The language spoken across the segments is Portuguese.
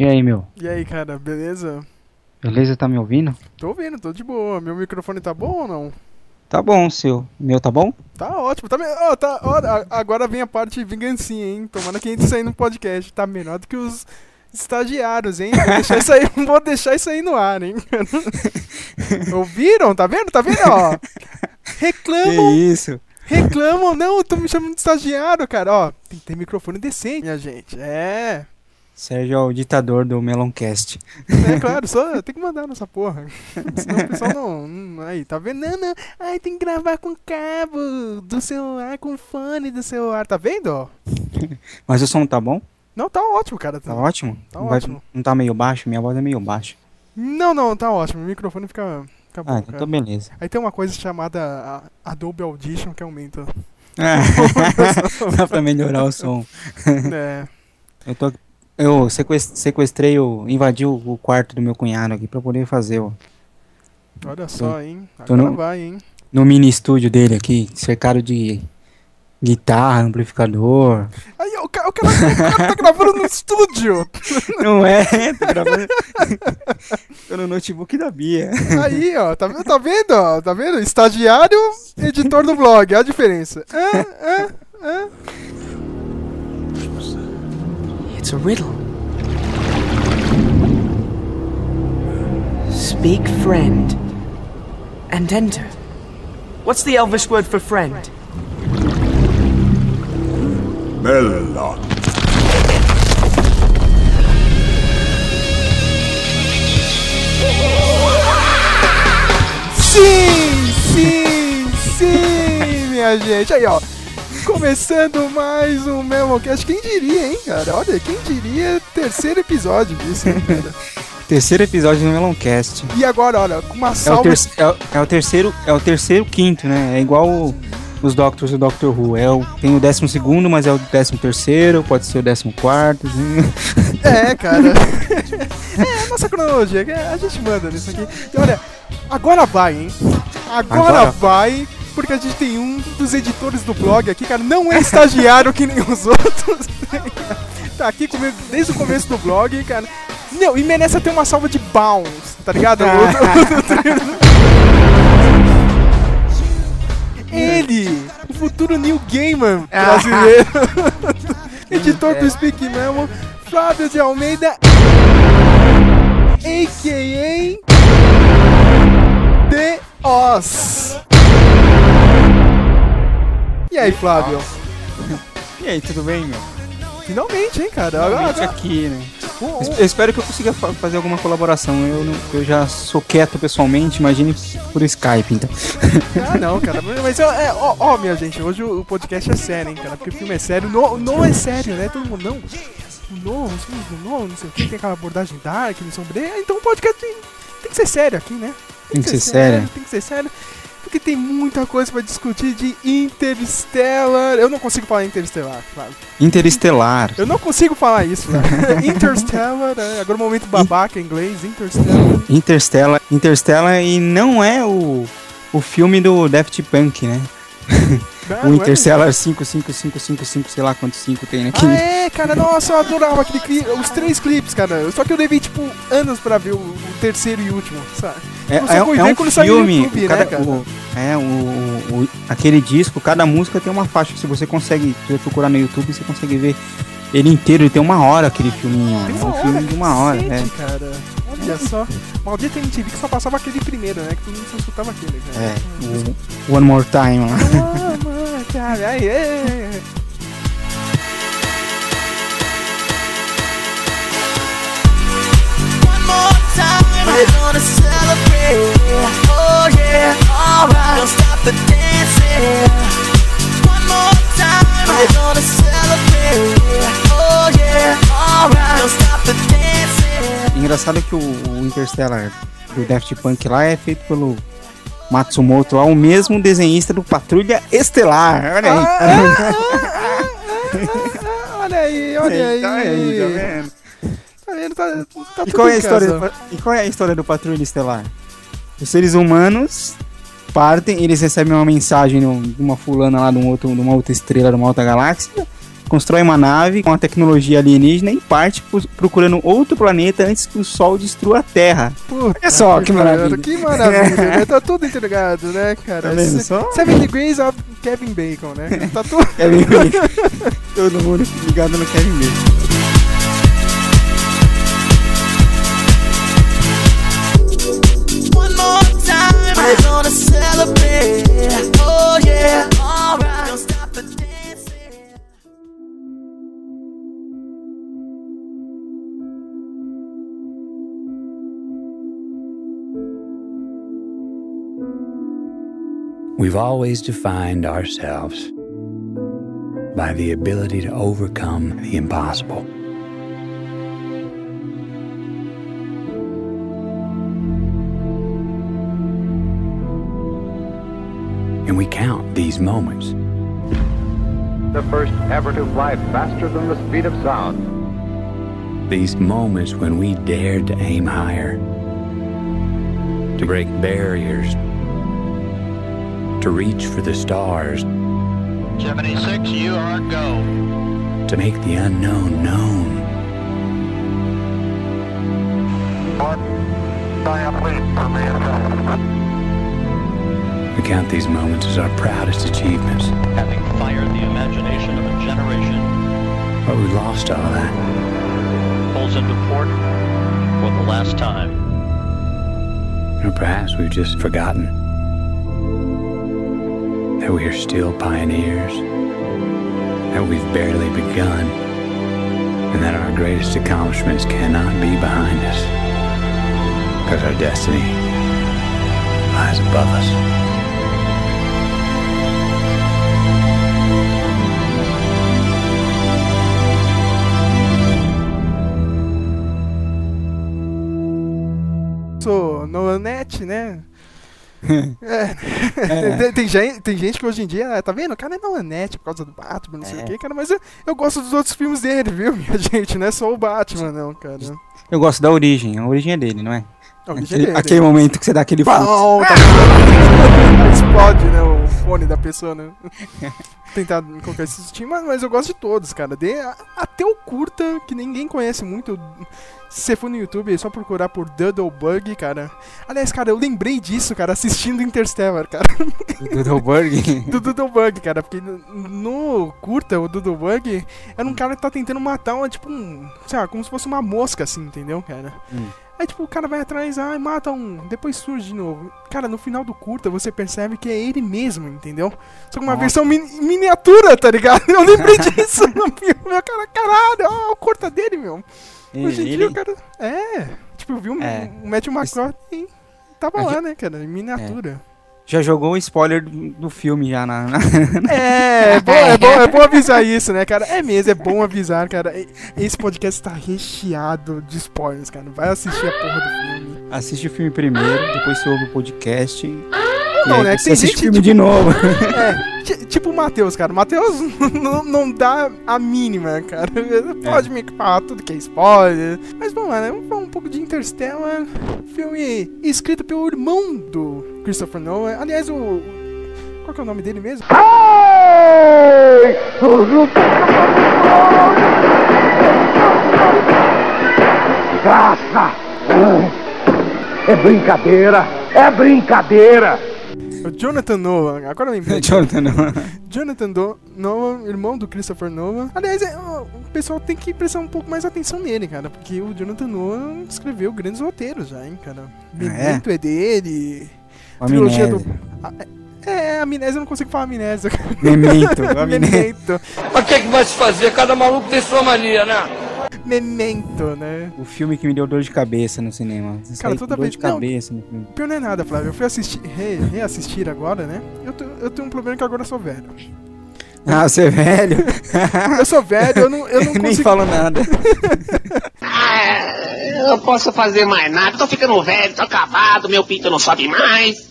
E aí, meu? E aí, cara, beleza? Beleza, tá me ouvindo? Tô ouvindo, tô de boa. Meu microfone tá bom ou não? Tá bom, seu. Meu tá bom? Tá ótimo. Tá, me- ó, tá, a- agora vem a parte vingancinha, hein? Tomara que a gente sair no podcast. Tá menor do que os estagiários, hein? Vou deixar isso aí, vou deixar isso aí no ar, hein? Ouviram? Tá vendo? Tá vendo, ó? Reclamam, isso? reclamam. Não, tô me chamando de estagiário, cara. Ó, tem que ter microfone decente, minha gente. É. Sérgio é o ditador do Meloncast. É claro, só tem que mandar nessa porra. Senão o pessoal não, não- Aí, tá vendo? Não, não. Ai, tem que gravar com cabo do celular, com fone do celular. Tá vendo? Mas o som tá bom? Não, tá ótimo, cara. Tá ótimo? Tá não, vai- ótimo. não tá meio baixo? Minha voz é meio baixa. Não, não, tá ótimo. O microfone fica, fica bom, Ah, então tá beleza. Aí tem uma coisa chamada Adobe Audition que aumenta. Dá pra melhorar o som. é. Eu tô. Eu sequest- sequestrei, o, invadi o, quarto do meu cunhado aqui pra poder fazer o, Olha só, hein? Agora no- vai, hein? no mini estúdio dele aqui, cercado de guitarra, amplificador. Aí, o cara, o cara, o cara tá gravando no estúdio. Não é, tô gravando. tô no notebook da Bia. Aí, ó, tá, vendo- tá vendo, ó? Tá vendo? Estagiário, editor do blog, olha a diferença. Ah, ah, ah. It's a riddle. Speak friend and enter. What's the Elvish word for friend? Melon. Sim, sim, sim, minha gente. Aí, ó. Começando mais um Memocast. Quem diria, hein, cara? Olha, quem diria terceiro episódio disso, hein, cara? Terceiro episódio do Meloncast. E agora, olha, com uma É o, salva. ter- é o- é o terceiro, é o terceiro quinto, né? É igual o- os Doctors do Doctor Who. É o, tem o décimo segundo, mas é o décimo terceiro, pode ser o décimo quarto. assim. É, cara. é, a nossa cronologia, a gente manda nisso aqui. E olha, agora vai, hein? Agora, Agora. vai, porque a gente tem um dos editores do blog aqui, cara, não é estagiário que nem os outros. tá aqui comigo desde o começo do blog, cara. Não, e merece até uma salva de bounce, tá ligado? Ele, o futuro New Gamer brasileiro, editor do Speak Memo, Flávio de Almeida, a.k.a. The Oz. E aí, Flávio? E aí, tudo bem, meu? Finalmente, hein, cara? Finalmente agora- aqui, né? o- o- Eu espero que eu consiga fa- fazer alguma colaboração. Eu, não- eu já sou quieto pessoalmente, imagine por Skype, então. Ah, não, cara. Mas, é, ó, ó, minha gente, hoje o o podcast é sério, hein, cara? Porque o filme é sério. Não, não é sério, né? Todo mundo, não. Não, não, não, não sei o que. Tem aquela abordagem dark, não sombria. Então o podcast tem, tem que ser sério aqui, né? Tem que ser sério. Tem que ser sério. Porque tem muita coisa pra discutir de Interstellar. Eu não consigo falar Interstellar, claro. Interestelar. Eu não consigo falar isso, cara. Interstellar, é, agora o momento babaca em inglês, Interstellar. Interstellar. Interstellar e não é o, o filme do Daft Punk, né? Ah, o é? Interstellar 5555, sei lá quantos 5 tem aqui. Ah, é, cara, nossa, eu adorava aquele clipe, os três clipes, cara. Só que eu levei, tipo, anos pra ver o, o terceiro e último, sabe? É, Você é, foi é ver um quando no filme. YouTube, cada- né, cara? o- é, o, o- aquele disco, cada música tem uma faixa. Se você consegue, se você procurar no YouTube, você consegue ver ele inteiro. Ele tem uma hora aquele filminho. Tem é um filme de uma hora. cacete, É. cara. Olha só. Maldita MTV que só passava aquele primeiro, né? Que todo mundo só escutava aquele, cara. É, o One More Time lá. Ah, mano, cara, aí, é, é, é. One more time, we're gonna celebrate. Oh yeah, alright. Don't stop the dancing. One more time, we're gonna celebrate. Oh yeah, alright. Don't stop the dancing. Engraçado que o, o Interstellar do Daft Punk lá é feito pelo Matsumoto, lá, o mesmo desenhista do Patrulha Estelar. Olha aí. Ah, ah, ah, ah, olha aí, olha aí. Tá aí, tá vendo? Vendo? Tá, tá E qual, é a história do, e qual é a história do Patrulha Estelar? Os seres humanos partem, eles recebem uma mensagem de uma fulana lá de, um outro, de uma outra estrela, de uma outra galáxia, constrói uma nave com a tecnologia alienígena e parte procurando outro planeta antes que o Sol destrua a Terra. Puta Olha só que maravilha. Que maravilha, né? Tá tudo interligado, né, cara? Tá vendo só? Seven Degrees of Kevin Bacon, né? Tá tudo... Kevin Bacon. Todo mundo ligado no Kevin Bacon. Oh. We've always defined ourselves by the ability to overcome the impossible. And we count these moments. the first ever to fly faster than the speed of sound. These moments when we dared to aim higher, to break barriers, to reach for the stars, 76, you are go. to make the unknown known. We count these moments as our proudest achievements, Having fired the imagination of a generation, but we lost all that. pulls into port for the last time. Or perhaps we've just forgotten that we are still pioneers, that we've barely begun, and that our greatest accomplishments cannot be behind us. Because our destiny lies above us. Sou Nolanete, né? É. Tem, tem gente, tem gente que hoje em dia, tá vendo? O cara é Nolanete por causa do Batman, não sei É. o que, cara, mas eu, eu gosto dos outros filmes dele, viu, minha gente? Não é só o Batman, não, cara. Eu gosto da origem, a origem é dele, não é? Origem Aquele, dele. aquele momento que você dá aquele. Pau, tá- Explode, né? O fone da pessoa, né? Tentar colocar esse sustinho, mas, mas eu gosto de todos, cara. De, até o curta, que ninguém conhece muito. Se você for no YouTube, é só procurar por Doodle Bug, cara. Aliás, cara, eu lembrei disso, cara, assistindo Interstellar, cara. Do Doodlebug. do Doodlebug, cara. Porque no, curta, o Doodlebug era um cara que tá tentando matar uma, tipo, um. Sei lá, como se fosse uma mosca, assim, entendeu, cara? Hum. Aí, tipo, o cara vai atrás, ai, mata um, depois surge de novo. Cara, no final do curta você percebe que é ele mesmo, entendeu? Só que uma Nossa. versão mini- miniatura, tá ligado? Eu lembrei disso no filme, meu cara, caralho, ó, o curta dele, meu. Hoje em Ele- dia o cara. É, tipo, eu vi um, É. um Matthew McConaughey tava lá, gente- né, cara, em miniatura. já jogou o spoiler do, do filme já na. na- É, é bom, é, bom, é bom avisar isso, né, cara? É mesmo, é bom avisar, cara. E- Esse podcast tá recheado de spoilers, cara. Vai assistir a porra do filme. Assiste o filme primeiro, depois você ouve o podcast. E Não, né? Tem gente, filme tipo, de novo. É, ti- tipo o Matheus, cara. O Matheus não, dá a mínima, cara. Pode me falar tudo que é spoiler. Mas vamos lá, né? Vamos falar um pouco de Interstellar. Filme escrito pelo irmão do Christopher Nolan. Aliás, o. o- Qual que é o nome dele mesmo? Graça! É brincadeira! É brincadeira! O Jonathan Nolan. Agora eu lembrei. Jonathan, não. Jonathan Do Nolan, irmão do Christopher Nolan. Aliás, é, o pessoal tem que prestar um pouco mais atenção nele, cara. Porque o Jonathan Nolan escreveu grandes roteiros já, hein, cara. Memento é? dele. Trilogia Amnésia. do- Ah, É, é, amnésia, eu não consigo falar amnésia. cara. Memento. amnésia. Memento. Mas o que, é que vai se fazer? Cada maluco tem sua mania, né? Memento, né? O filme que me deu dor de cabeça no cinema. Saí com toda dor vez- de não. cabeça no filme. Pior não é nada, Flávio. Eu fui assistir, re- reassistir agora, né? Eu, tô- eu tenho um problema que agora eu sou velho. Ah, você é velho? Eu sou velho, eu não, eu não Nem consigo. falo nada. eu não posso fazer mais nada, tô ficando velho, tô acabado, meu pinto não sobe mais.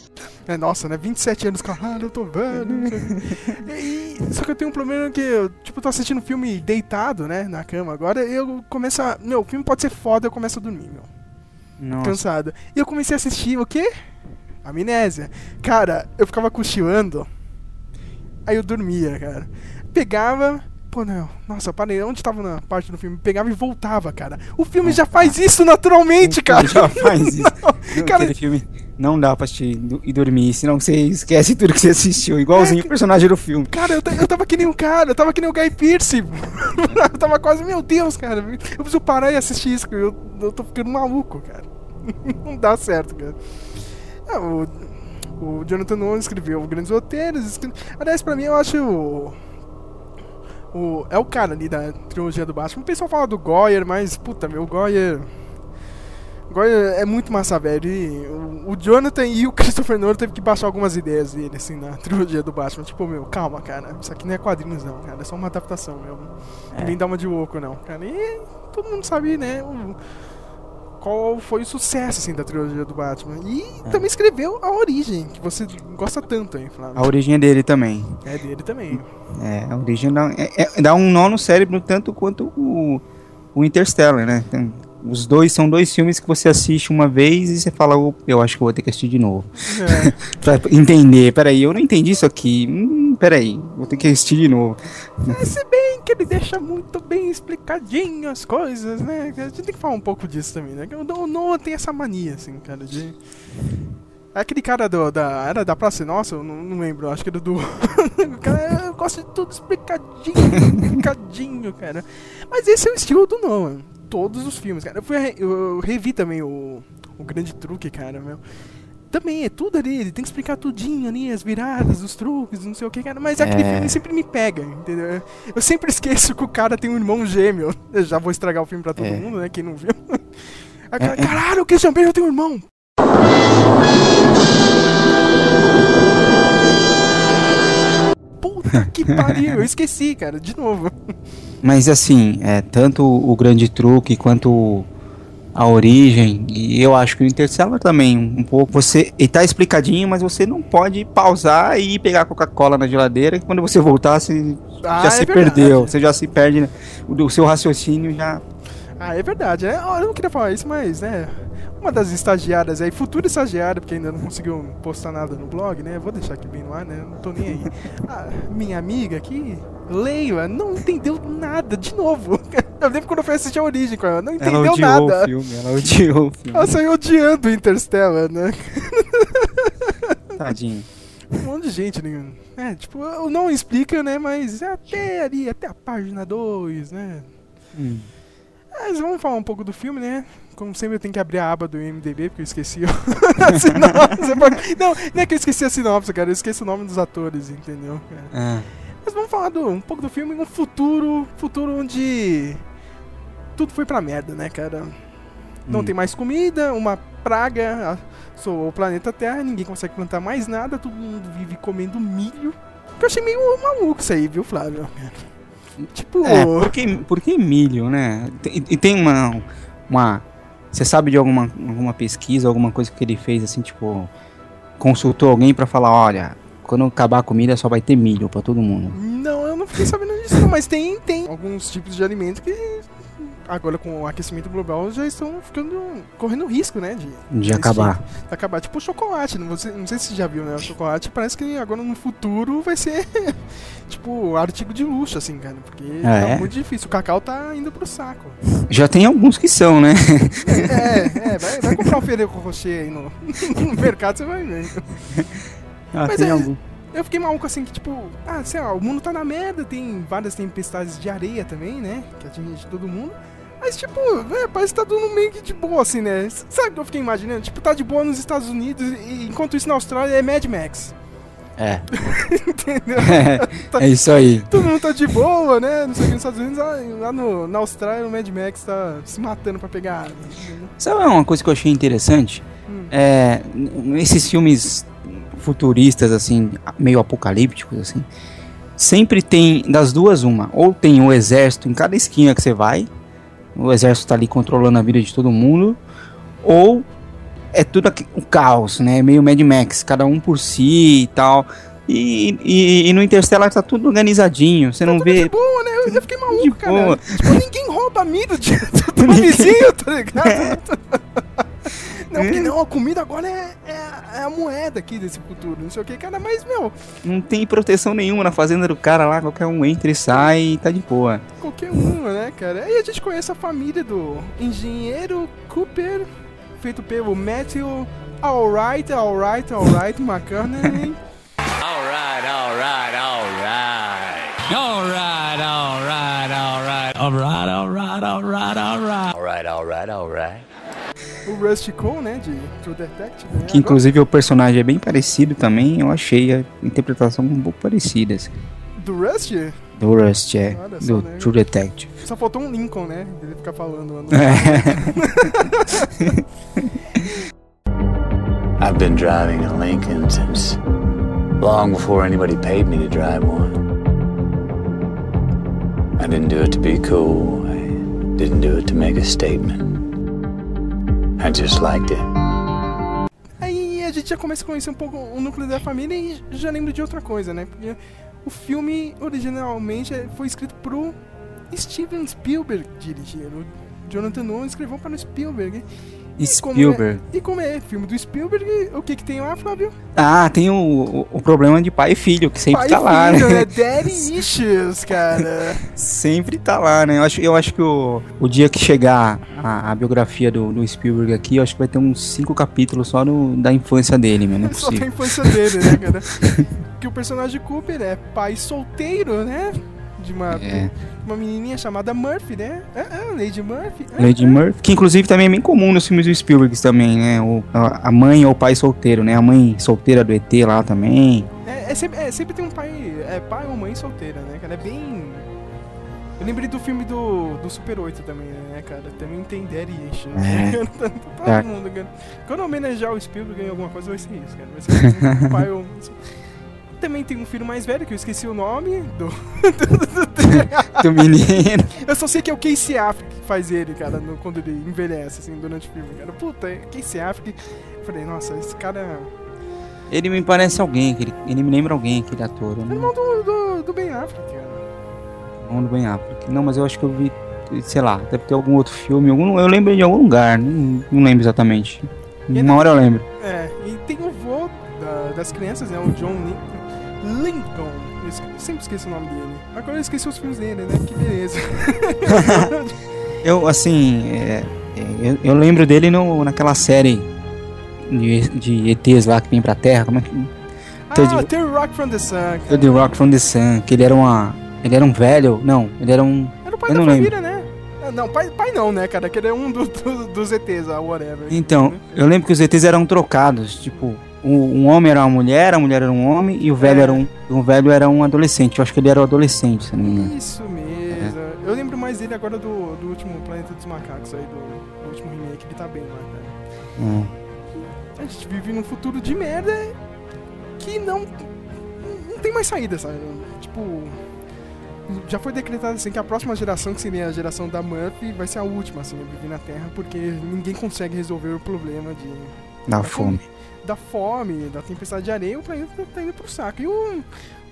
É, nossa, né? 27 anos, caralho, eu tô velho. sei. E- só que eu tenho um problema que eu, tipo, tô assistindo filme deitado, né? Na cama agora, eu começo a. Meu, o filme pode ser foda, eu começo a dormir, meu. Nossa. Cansado. E eu comecei a assistir o quê? Amnésia. Cara, eu ficava cochilando. Aí eu dormia, cara. Pegava, Pô, não. Nossa, parei. Onde tava na parte do filme? Pegava e voltava, cara. O filme já faz isso naturalmente, cara. Já faz isso. Não, cara, Aquele filme não dá pra assistir e dormir, senão você esquece tudo que você assistiu. Igualzinho o personagem do filme. Cara, eu, eu tava que nem um cara, eu tava que nem o Guy Pearce. eu tava quase, meu Deus, cara. Eu preciso parar e assistir isso, eu, eu tô ficando maluco, cara. Não dá certo, cara. É, o, o Jonathan Nolan escreveu grandes roteiros. escre- Aliás, pra mim, eu acho. O, o- é o cara ali da trilogia do Batman. O pessoal fala do Goyer, mas, puta, meu, o Goyer. Goyer é muito massa, velho. E o, o Jonathan e o Christopher Nolan teve que baixar algumas ideias dele, assim, na trilogia do Batman. Tipo, meu, calma, cara. Isso aqui não é quadrinhos, não, cara. É só uma adaptação, meu. É. Nem dá uma de louco, não, cara. E todo mundo sabe, né? o- qual foi o sucesso, assim, da trilogia do Batman. E também escreveu a origem, que você gosta tanto, hein, Flávio? A origem é dele também. É dele também. É, a origem dá, é- é- dá um nó no cérebro tanto quanto o, o Interstellar, né? Tem- os dois são dois filmes que você assiste uma vez e você fala, "Ô, eu acho que vou ter que assistir de novo. É. pra entender, peraí, eu não entendi isso aqui. Hum, peraí, vou ter que assistir de novo. É, se bem que ele deixa muito bem explicadinho as coisas, né? A gente tem que falar um pouco disso também, né? O Noah tem essa mania, assim, cara, de... Aquele cara do, da... Era da Praça Nossa? Eu não, não lembro, acho que era do... o cara, eu gosto de tudo explicadinho, explicadinho, cara. Mas esse é o estilo do Noah. Todos os filmes, cara. Eu, fui, eu revi também o, o Grande Truque, cara, meu. Também é tudo ali, ele tem que explicar tudinho ali, as viradas, os truques, não sei o que, cara. Mas aquele É. filme sempre me pega, entendeu? Eu sempre esqueço que o cara tem um irmão gêmeo. Eu já vou estragar o filme pra todo É. mundo, né? Quem não viu. É, é. Caralho, o Christian Bale tem um irmão! Puta que pariu, eu esqueci, cara, de novo. Mas assim, é, tanto o grande truque quanto a origem, e eu acho que o Interstellar também, um pouco, você, ele tá explicadinho, mas você não pode pausar e pegar Coca-Cola na geladeira, que quando você voltar, você Ah, já é se verdade. perdeu, você já se perde, né? o, o seu raciocínio já... Ah, é verdade, né? Eu não queria falar isso, mas, né? Uma das estagiárias aí, futura estagiária, porque ainda não conseguiu postar nada no blog, né? Vou deixar aqui bem no ar, né? Não tô nem aí. A minha amiga aqui, Leila, não entendeu nada, de novo. Eu lembro quando eu fui assistir a origem com ela, não Ela entendeu odiou nada. o filme, ela odiou o filme. Ela saiu odiando o Interstellar, né? Tadinho. Um monte de gente, né? É, tipo, não explica, né? Mas até ali, até a página 2, né? Hum. Mas vamos falar um pouco do filme, né? Como sempre eu tenho que abrir a aba do IMDB, porque eu esqueci a sinopse. Não, não é que eu esqueci a sinopse, cara. Eu esqueci o nome dos atores, entendeu? Ah, Mas vamos falar do, um pouco do filme, um futuro, futuro onde tudo foi pra merda, né, cara? Não Hum. tem mais comida, uma praga assolou o planeta Terra, ninguém consegue plantar mais nada, todo mundo vive comendo milho. Que eu achei meio maluco isso aí, viu, Flávio? Tipo, É, por que, por que milho, né? Tem- E tem uma. uma você sabe de alguma, alguma pesquisa, alguma coisa que ele fez assim, tipo. Consultou alguém pra falar: olha, quando acabar a comida só vai ter milho pra todo mundo. Não, eu não fiquei sabendo disso, mas tem, tem alguns tipos de alimentos que agora com o aquecimento global já estão ficando correndo risco, né, de, De acabar. De acabar, tipo o chocolate, não, você, não sei se você já viu, né, o chocolate parece que agora no futuro vai ser tipo artigo de luxo, assim, cara, porque Ah, tá é? muito difícil, o cacau tá indo pro saco. Já tem alguns que são, né? É, é, vai, vai comprar um Ferreiro Rocher aí no, no mercado, você vai ver. Ah, Mas tem é- algum. Eu fiquei maluco assim, que tipo, ah, sei lá, o mundo tá na merda, tem várias tempestades de areia também, né? Que atinge todo mundo. Mas, tipo, é, parece que tá tudo meio que de boa, assim, né? Sabe o que eu fiquei imaginando? Tipo, tá de boa nos Estados Unidos, e enquanto isso na Austrália é Mad Max. É. Entendeu? é isso aí. Todo mundo tá de boa, né? Não sei o que nos Estados Unidos, lá, no, na Austrália o Mad Max tá se matando pra pegar? Sabe uma coisa que eu achei interessante? Hum. É, esses filmes futuristas, assim, meio apocalípticos, assim, sempre tem das duas uma. Ou tem o exército em cada esquina que você vai, o exército tá ali controlando a vida de todo mundo, ou é tudo aqui, o caos, né? Meio Mad Max, cada um por si e tal. E, e, e no Interstellar tá tudo organizadinho, você não vê. De boa, né? Eu, eu fiquei maluco, cara. Tipo, ninguém rouba milho de, do vizinho, tá ligado? Não, porque não, a comida agora é, é, é a moeda aqui desse futuro, não sei o que, cara, mas, meu, Não tem proteção nenhuma na fazenda do cara lá, qualquer um entra e sai e tá de boa. qualquer uma, né, cara? Aí a gente conhece a família do engenheiro Cooper, feito pelo Matthew Alright, Alright, Alright McConaughey. Alright, alright, alright. Alright, alright, alright. Alright, alright, alright, alright. Alright, alright, alright. O Rusty Cole, né, de True Detective, né? Que inclusive o personagem é bem parecido também, eu achei a interpretação um pouco parecida. assim. Do Rusty? Do Rust, é. Olha só, Do né? True Detective. Só faltou um Lincoln, né? Ele ficar falando. Mano. I've been driving a Lincoln since long before anybody paid me to drive one. I didn't do it to be cool. I didn't do it to make a statement. I just liked it. Aí a gente já começa a conhecer um pouco o núcleo da família e já lembro de outra coisa, né? Porque o filme originalmente é- foi escrito pro Steven Spielberg dirigir. O Jonathan Nolan escreveu para o Spielberg. E como Spielberg. é- e como é filme do Spielberg, o que que tem lá, Flávio? Ah, tem o, o, o problema de pai e filho, que sempre Pai tá lá, filho, né? né? Daddy issues, cara. Sempre tá lá, né? Eu acho, eu acho que o, o dia que chegar a, a biografia do, do Spielberg aqui, eu acho que vai ter uns cinco capítulos só no, da infância dele, mano. É Só tem a possível. infância dele, né, cara? que o personagem Cooper é pai solteiro, né? De uma, É. uma menininha chamada Murphy, né? Ah, ah, Lady Murphy. Ah, Lady Murphy, que inclusive também é bem comum nos filmes do Spielberg também, né? O, a mãe ou o pai solteiro, né? A mãe solteira do ET lá também. É, é sempre, é, sempre tem um pai, é pai ou mãe solteira, né, cara? É bem... Eu lembrei do filme do, do Super 8 também, né, cara? Também tem Daddy Issues. É. né? Todo Tá. mundo, cara. Quando eu homenagear o Spielberg em alguma coisa, vai ser isso, cara. Vai ser um pai ou... Também tem um filho mais velho, que eu esqueci o nome do... Do menino. Eu só sei que é o Casey Affleck que faz ele, cara, no- quando ele envelhece, assim, durante o filme, cara. Puta, é Casey Affleck. Eu falei, nossa, esse cara... Ele me parece alguém, aquele, ele me lembra alguém, aquele ator. É não, irmão do, do, do Ben Affleck, cara. não lembro bem Affleck. Não, mas eu acho que eu vi, sei lá, deve ter algum outro filme. Algum, eu lembro de algum lugar, não, não lembro exatamente. Uma hora eu lembro. É, e tem o vô da- das crianças, né? O John Lin- Lincoln. Eu sempre esqueço o nome dele. Agora eu esqueci os filmes dele, né? Que beleza. Eu, assim, é, é, eu, eu lembro dele no, naquela série de, de ETs lá que vem pra Terra. Como é que. ah, o Rock from the Sun. cara. The Rock from the Sun, que ele era uma. Ele era um velho. Não, ele era um. Era o pai eu da não lembro. família, né? Ah, Não, pai, pai não, né, cara? Que ele é um do, do- dos ETs, ah, whatever. Então, eu lembro que os ETs eram trocados. Tipo, um, um homem era uma mulher, a mulher era um homem e o velho É. era um. O velho era um adolescente. Eu acho que ele era o adolescente, se não me engano. Isso mesmo. Eu lembro mais dele agora do, do último Planeta dos Macacos aí, do, do último remake. Ele tá bem lá, cara. Hum. A gente vive num futuro de merda que não. Não tem mais saída, sabe? Tipo. Já foi decretado assim que a próxima geração, que seria a geração da Murphy, vai ser a última assim, a viver na Terra, porque ninguém consegue resolver o problema de. Da fome. Da fome, da tempestade de areia, o planeta tá indo pro saco. E o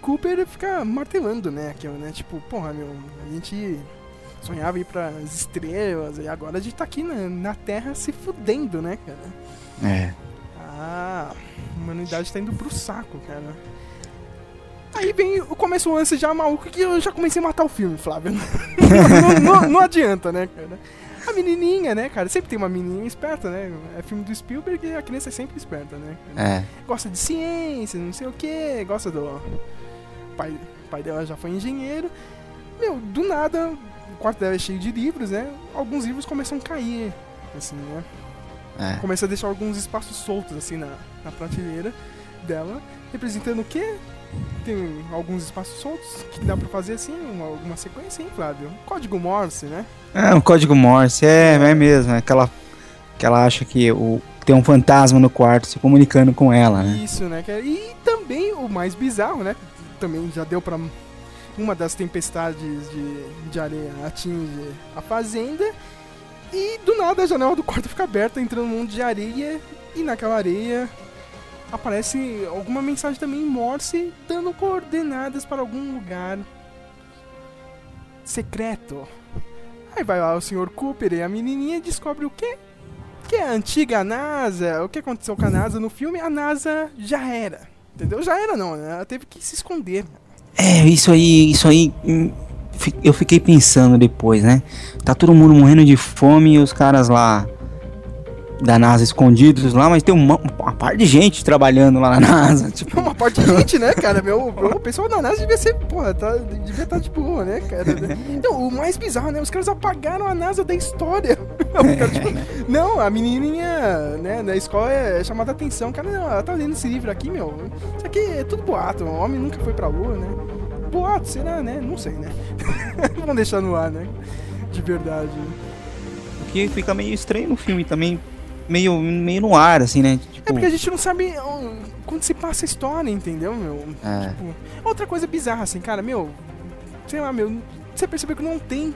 Cooper fica martelando, né? Aquilo, né? Tipo, porra, meu, a gente sonhava ir pras estrelas e agora a gente tá aqui na, na Terra se fudendo, né, cara? É. Ah, a humanidade tá indo pro saco, cara. Aí vem o começo lance já maluco que eu já comecei a matar o filme, Flávio. não, não- não adianta, né, cara? A menininha, né, cara? Sempre tem uma menininha esperta, né? É filme do Spielberg e a criança é sempre esperta, né? É. Gosta de ciência, não sei o que, gosta do. O pai, o pai dela já foi engenheiro. Meu, do nada, o quarto dela é cheio de livros, né? Alguns livros começam a cair, assim, né? É. Começa a deixar alguns espaços soltos, assim, na, na prateleira dela, representando o quê? Tem alguns espaços soltos que dá pra fazer, assim, uma, alguma sequência, hein, Flávio? Código Morse, né? É, um código Morse, é, é mesmo. É aquela. Que ela acha que o, tem um fantasma no quarto se comunicando com ela, né? Isso, né? cara? E também o mais bizarro, né? Também já deu pra. Uma das tempestades de, de areia atinge a fazenda. E do nada a janela do quarto fica aberta, entrando um monte de areia. E naquela areia aparece alguma mensagem também em Morse, dando coordenadas para algum lugar secreto. Aí vai lá o Sr. Cooper e a menininha descobre o quê? que é a antiga NASA, o que aconteceu com a NASA no filme, a NASA já era. Entendeu? Já era não, né? Ela teve que se esconder. É, isso aí, isso aí. hum, Eu fiquei pensando depois, né? Tá todo mundo morrendo de fome e os caras lá da NASA escondidos lá, mas tem uma, uma par de gente trabalhando lá na NASA. Tipo, Uma parte de gente, né, cara? Meu, o pessoal da NASA devia ser, porra, tá, devia estar de boa, né, cara? Então, o mais bizarro, né? Os caras apagaram a NASA da história. Cara, tipo, não, a menininha, né, na escola é chamada a atenção. Cara, não, ela tá lendo esse livro aqui, meu. Isso aqui é tudo boato. O homem nunca foi pra lua, né? Boato, será, né? Não sei, né? Vamos deixar no ar, né? De verdade. o que fica meio estranho no filme também, meio, meio no ar, assim, né? Tipo, É porque a gente não sabe quando se passa a história, entendeu, meu? É. Tipo, outra coisa bizarra, assim, cara, meu, sei lá, meu, você percebeu que não tem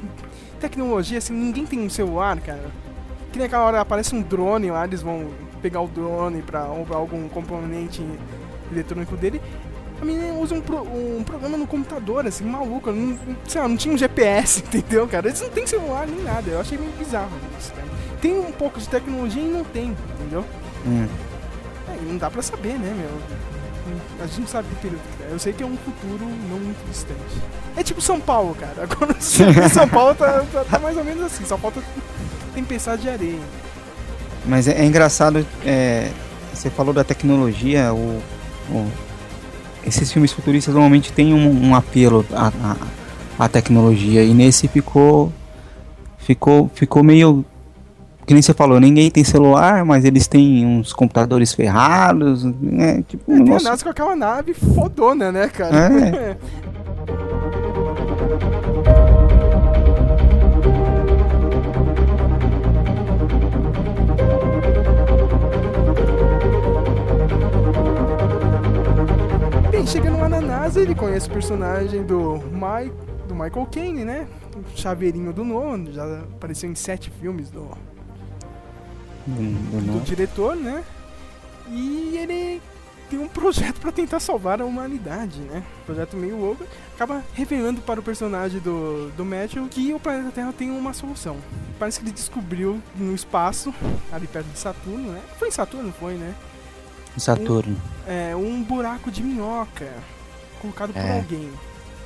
tecnologia, assim, ninguém tem um celular, cara. Que nem aquela hora aparece um drone lá, eles vão pegar o drone pra algum componente eletrônico dele. A menina usa um, pro- um programa no computador, assim, maluco. Não, sei lá, não tinha um GPS, entendeu, cara? Eles não têm celular nem nada. Eu achei meio bizarro isso, cara. Tem um pouco de tecnologia e não tem, entendeu? hum. É, não dá pra saber, né, meu? A gente não sabe que período que é. Eu sei que é um futuro não muito distante. É tipo São Paulo, cara. Agora São Paulo tá, tá- tá mais ou menos assim. Só falta tempestade de areia. Mas é, é engraçado, é, você falou da tecnologia, o, o- esses filmes futuristas normalmente têm um, um apelo à, à, à tecnologia e nesse ficou, ficou, ficou meio, que nem você falou, ninguém tem celular, mas eles têm uns computadores ferrados, né, tipo É, tem a negócio... NASA com aquela nave fodona, né, cara? É. Bem, chegando lá na NASA, ele conhece o personagem do, Mike, do Michael Caine, né? O chaveirinho do Nolan, já apareceu em sete filmes do, do- do diretor, né? E ele tem um projeto pra tentar salvar a humanidade, né? Um projeto meio louco. Acaba revelando para o personagem do, do Matthew que o planeta Terra tem uma solução. Parece que ele descobriu no espaço, ali perto de Saturno, né? Foi em Saturno, foi, né? Saturno. É, um buraco de minhoca colocado por É. alguém.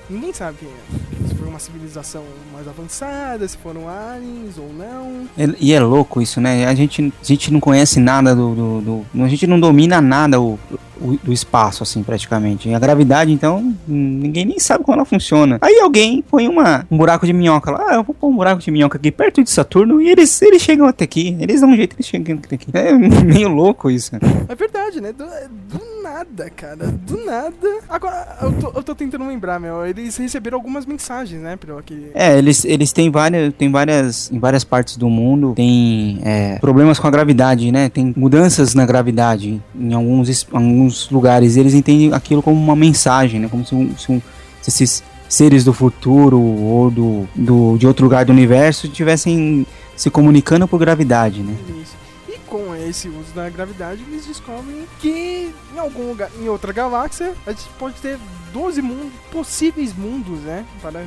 Ninguém sabe quem é. Foi uma civilização mais avançada, se foram aliens ou não. É- E é louco isso, né? A gente, a gente não conhece nada do, do, do- A gente não domina nada o, o- do espaço, assim, praticamente. E a gravidade, então, ninguém nem sabe como ela funciona. Aí alguém põe uma, um buraco de minhoca lá. Ah, eu vou pôr um buraco de minhoca aqui perto de Saturno e eles, eles chegam até aqui. Eles dão um jeito, eles chegam até aqui. É meio louco isso. É verdade, né? Do, do nada, cara. Do nada. Agora, eu tô, eu tô tentando lembrar, meu. Eles receberam algumas mensagens, né? Pelo aquele. É, eles, eles têm várias, tem várias, em várias partes do mundo, tem é, problemas com a gravidade, né? Tem mudanças na gravidade em alguns, alguns lugares. Eles entendem aquilo como uma mensagem, né? Como se, um- se um- se esses seres do futuro ou do, do, de outro lugar do universo estivessem se comunicando por gravidade, né? Isso. E com esse uso da gravidade, eles descobrem que em algum lugar, em outra galáxia, a gente pode ter 12 mundos, possíveis mundos, né? Para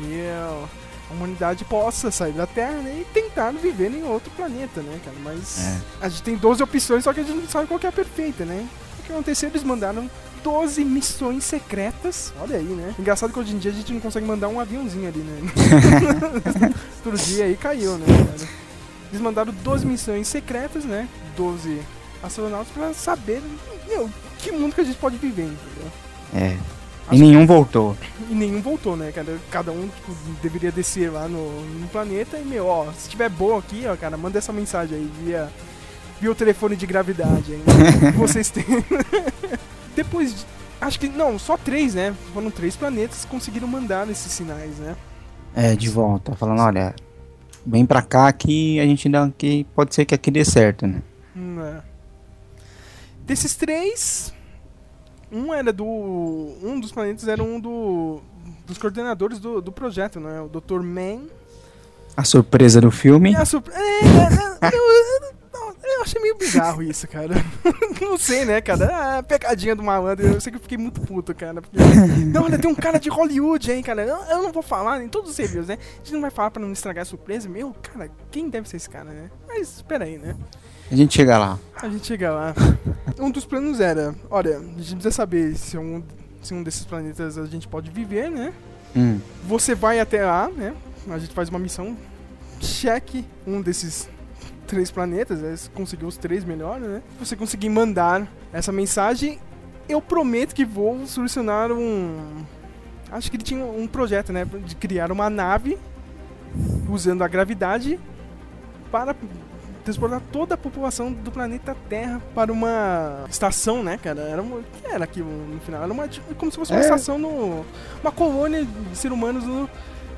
que a humanidade possa sair da Terra né, e tentar viver em outro planeta, né, cara? Mas É. a gente tem 12 opções, só que a gente não sabe qual que é a perfeita, né? O que aconteceu? Eles mandaram 12 missões secretas. Olha aí, né? Engraçado que hoje em dia a gente não consegue mandar um aviãozinho ali, né? Outro dia aí caiu, né, cara? Eles mandaram 12 missões secretas, né? 12 astronautas pra saber, meu, que mundo que a gente pode viver, entendeu? É. E nenhum voltou. E nenhum voltou, né, cara? Cada um tipo, deveria descer lá no, no planeta e, meu, ó, se tiver bom aqui, ó, cara, manda essa mensagem aí via, via o telefone de gravidade aí, né? vocês têm. Depois, de- acho que, não, só três, né? Foram três planetas que conseguiram mandar esses sinais, né? É, de volta. Falando, olha, vem pra cá que a gente dá que pode ser que aqui dê certo, né? Hum, é. Desses três, um era do. Um dos planetas era um do. Dos coordenadores do, do projeto, né? O Dr. Man. A surpresa do filme. A surpre- é, é, é, eu, eu- achei meio bizarro isso, cara. não sei, né, cara? Ah, pegadinha do malandro. Eu sei que eu fiquei muito puto, cara. Porque, não, olha, tem um cara de Hollywood, hein, cara. Eu, eu não vou falar em todos os reviews, né? A gente não vai falar pra não estragar a surpresa. Meu, cara, quem deve ser esse cara, né? Mas, espera aí, né? A gente chega lá. A gente chega lá. Um dos planos era, olha, a gente precisa saber se um, se um desses planetas a gente pode viver, né? Hum. Você vai até lá, né? A gente faz uma missão, cheque um desses três planetas, né? Se conseguir os três melhor, né? Você conseguir mandar essa mensagem, eu prometo que vou solucionar um. Acho que ele tinha um projeto, né? De criar uma nave usando a gravidade para transportar toda a população do planeta Terra para uma estação, né, cara? Era uma, que era aquilo no final? Era uma, tipo, como se fosse uma É. estação no. Uma colônia de seres humanos no,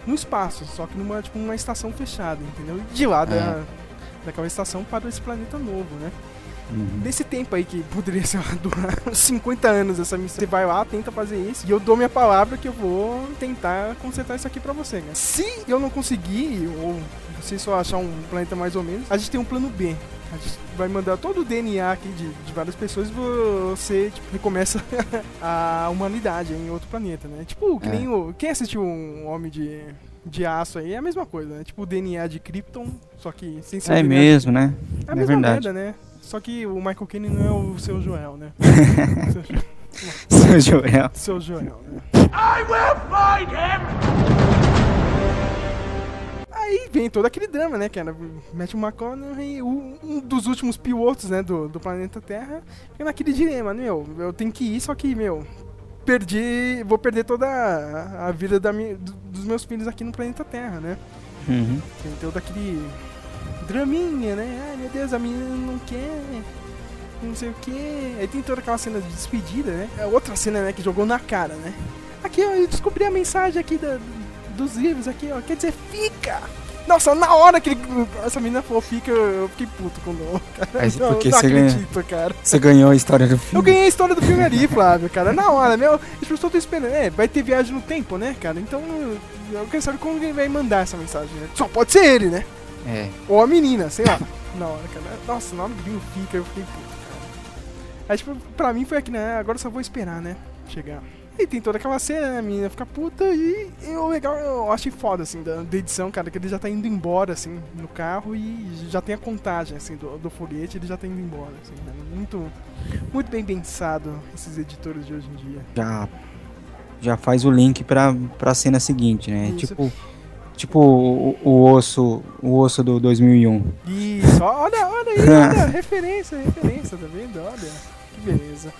no espaço, só que numa, tipo, uma estação fechada, entendeu? E de lá da, É. daquela estação para esse planeta novo, né? Uhum. Nesse tempo aí que poderia ser lá, durar uns 50 anos essa missão, você vai lá, tenta fazer isso, e eu dou minha palavra que eu vou tentar consertar isso aqui pra você, né? Se eu não conseguir, ou você só achar um planeta mais ou menos, a gente tem um plano B. A gente vai mandar todo o DNA aqui de, de várias pessoas e você tipo, recomeça a humanidade em outro planeta, né? Tipo, que É. nem o. Quem assistiu um Homem de, de Aço aí é a mesma coisa, né? Tipo o DNA de Krypton, só que sem ser É DNA mesmo, né? é a É mesma verdade. merda, né? Só que o Michael Caine não é o seu Joel, né? Seu Joel. seu Joel, né? I will find him! Aí vem todo aquele drama, né, cara? Matthew McConaughey, um dos últimos pilotos, né, do, do planeta Terra, fica naquele dilema, né, meu, eu tenho que ir, só que, meu, perdi, vou perder toda a, a vida da minha, do- dos meus filhos aqui no planeta Terra, né? Uhum. Tem todo aquele draminha, né? Ai meu Deus, a menina não quer. Não sei o que. Aí tem toda aquela cena de despedida, né? É outra cena, né, que jogou na cara, né? Aqui, eu descobri a mensagem aqui da- dos livros aqui, ó. Quer dizer, fica! Nossa, na hora que ele- essa menina falou fica, eu, eu fiquei puto com o cara. Mas Eu porque não você ganha- acredito, cara. Você ganhou a história do Eu filme. ganhei a história do filme ali, Flávio, cara. Na hora, meu. As pessoas estão esperando. É, vai ter viagem no tempo, né, cara? Então, eu- eu quero saber como ele vai mandar essa mensagem, né? Só pode ser ele, né? É. Ou a menina, sei lá. na hora, cara. Nossa, na hora que viu o fica, eu fiquei puto, cara. Aí, tipo, pra mim foi aqui, né? Agora eu só vou esperar, né? Chegar. E tem toda aquela cena, né? A menina fica puta e, e o legal, eu achei foda, assim, da, da edição, cara, que ele já tá indo embora, assim, no carro e já tem a contagem, assim, do, do foguete, ele já tá indo embora, assim, cara. Muito, muito bem pensado, esses editores de hoje em dia. Já, já faz o link pra, pra cena seguinte, né? Isso. Tipo, tipo o, o osso, o osso do 2001. Isso, olha, olha aí, olha, referência, referência, tá vendo? Olha, que beleza.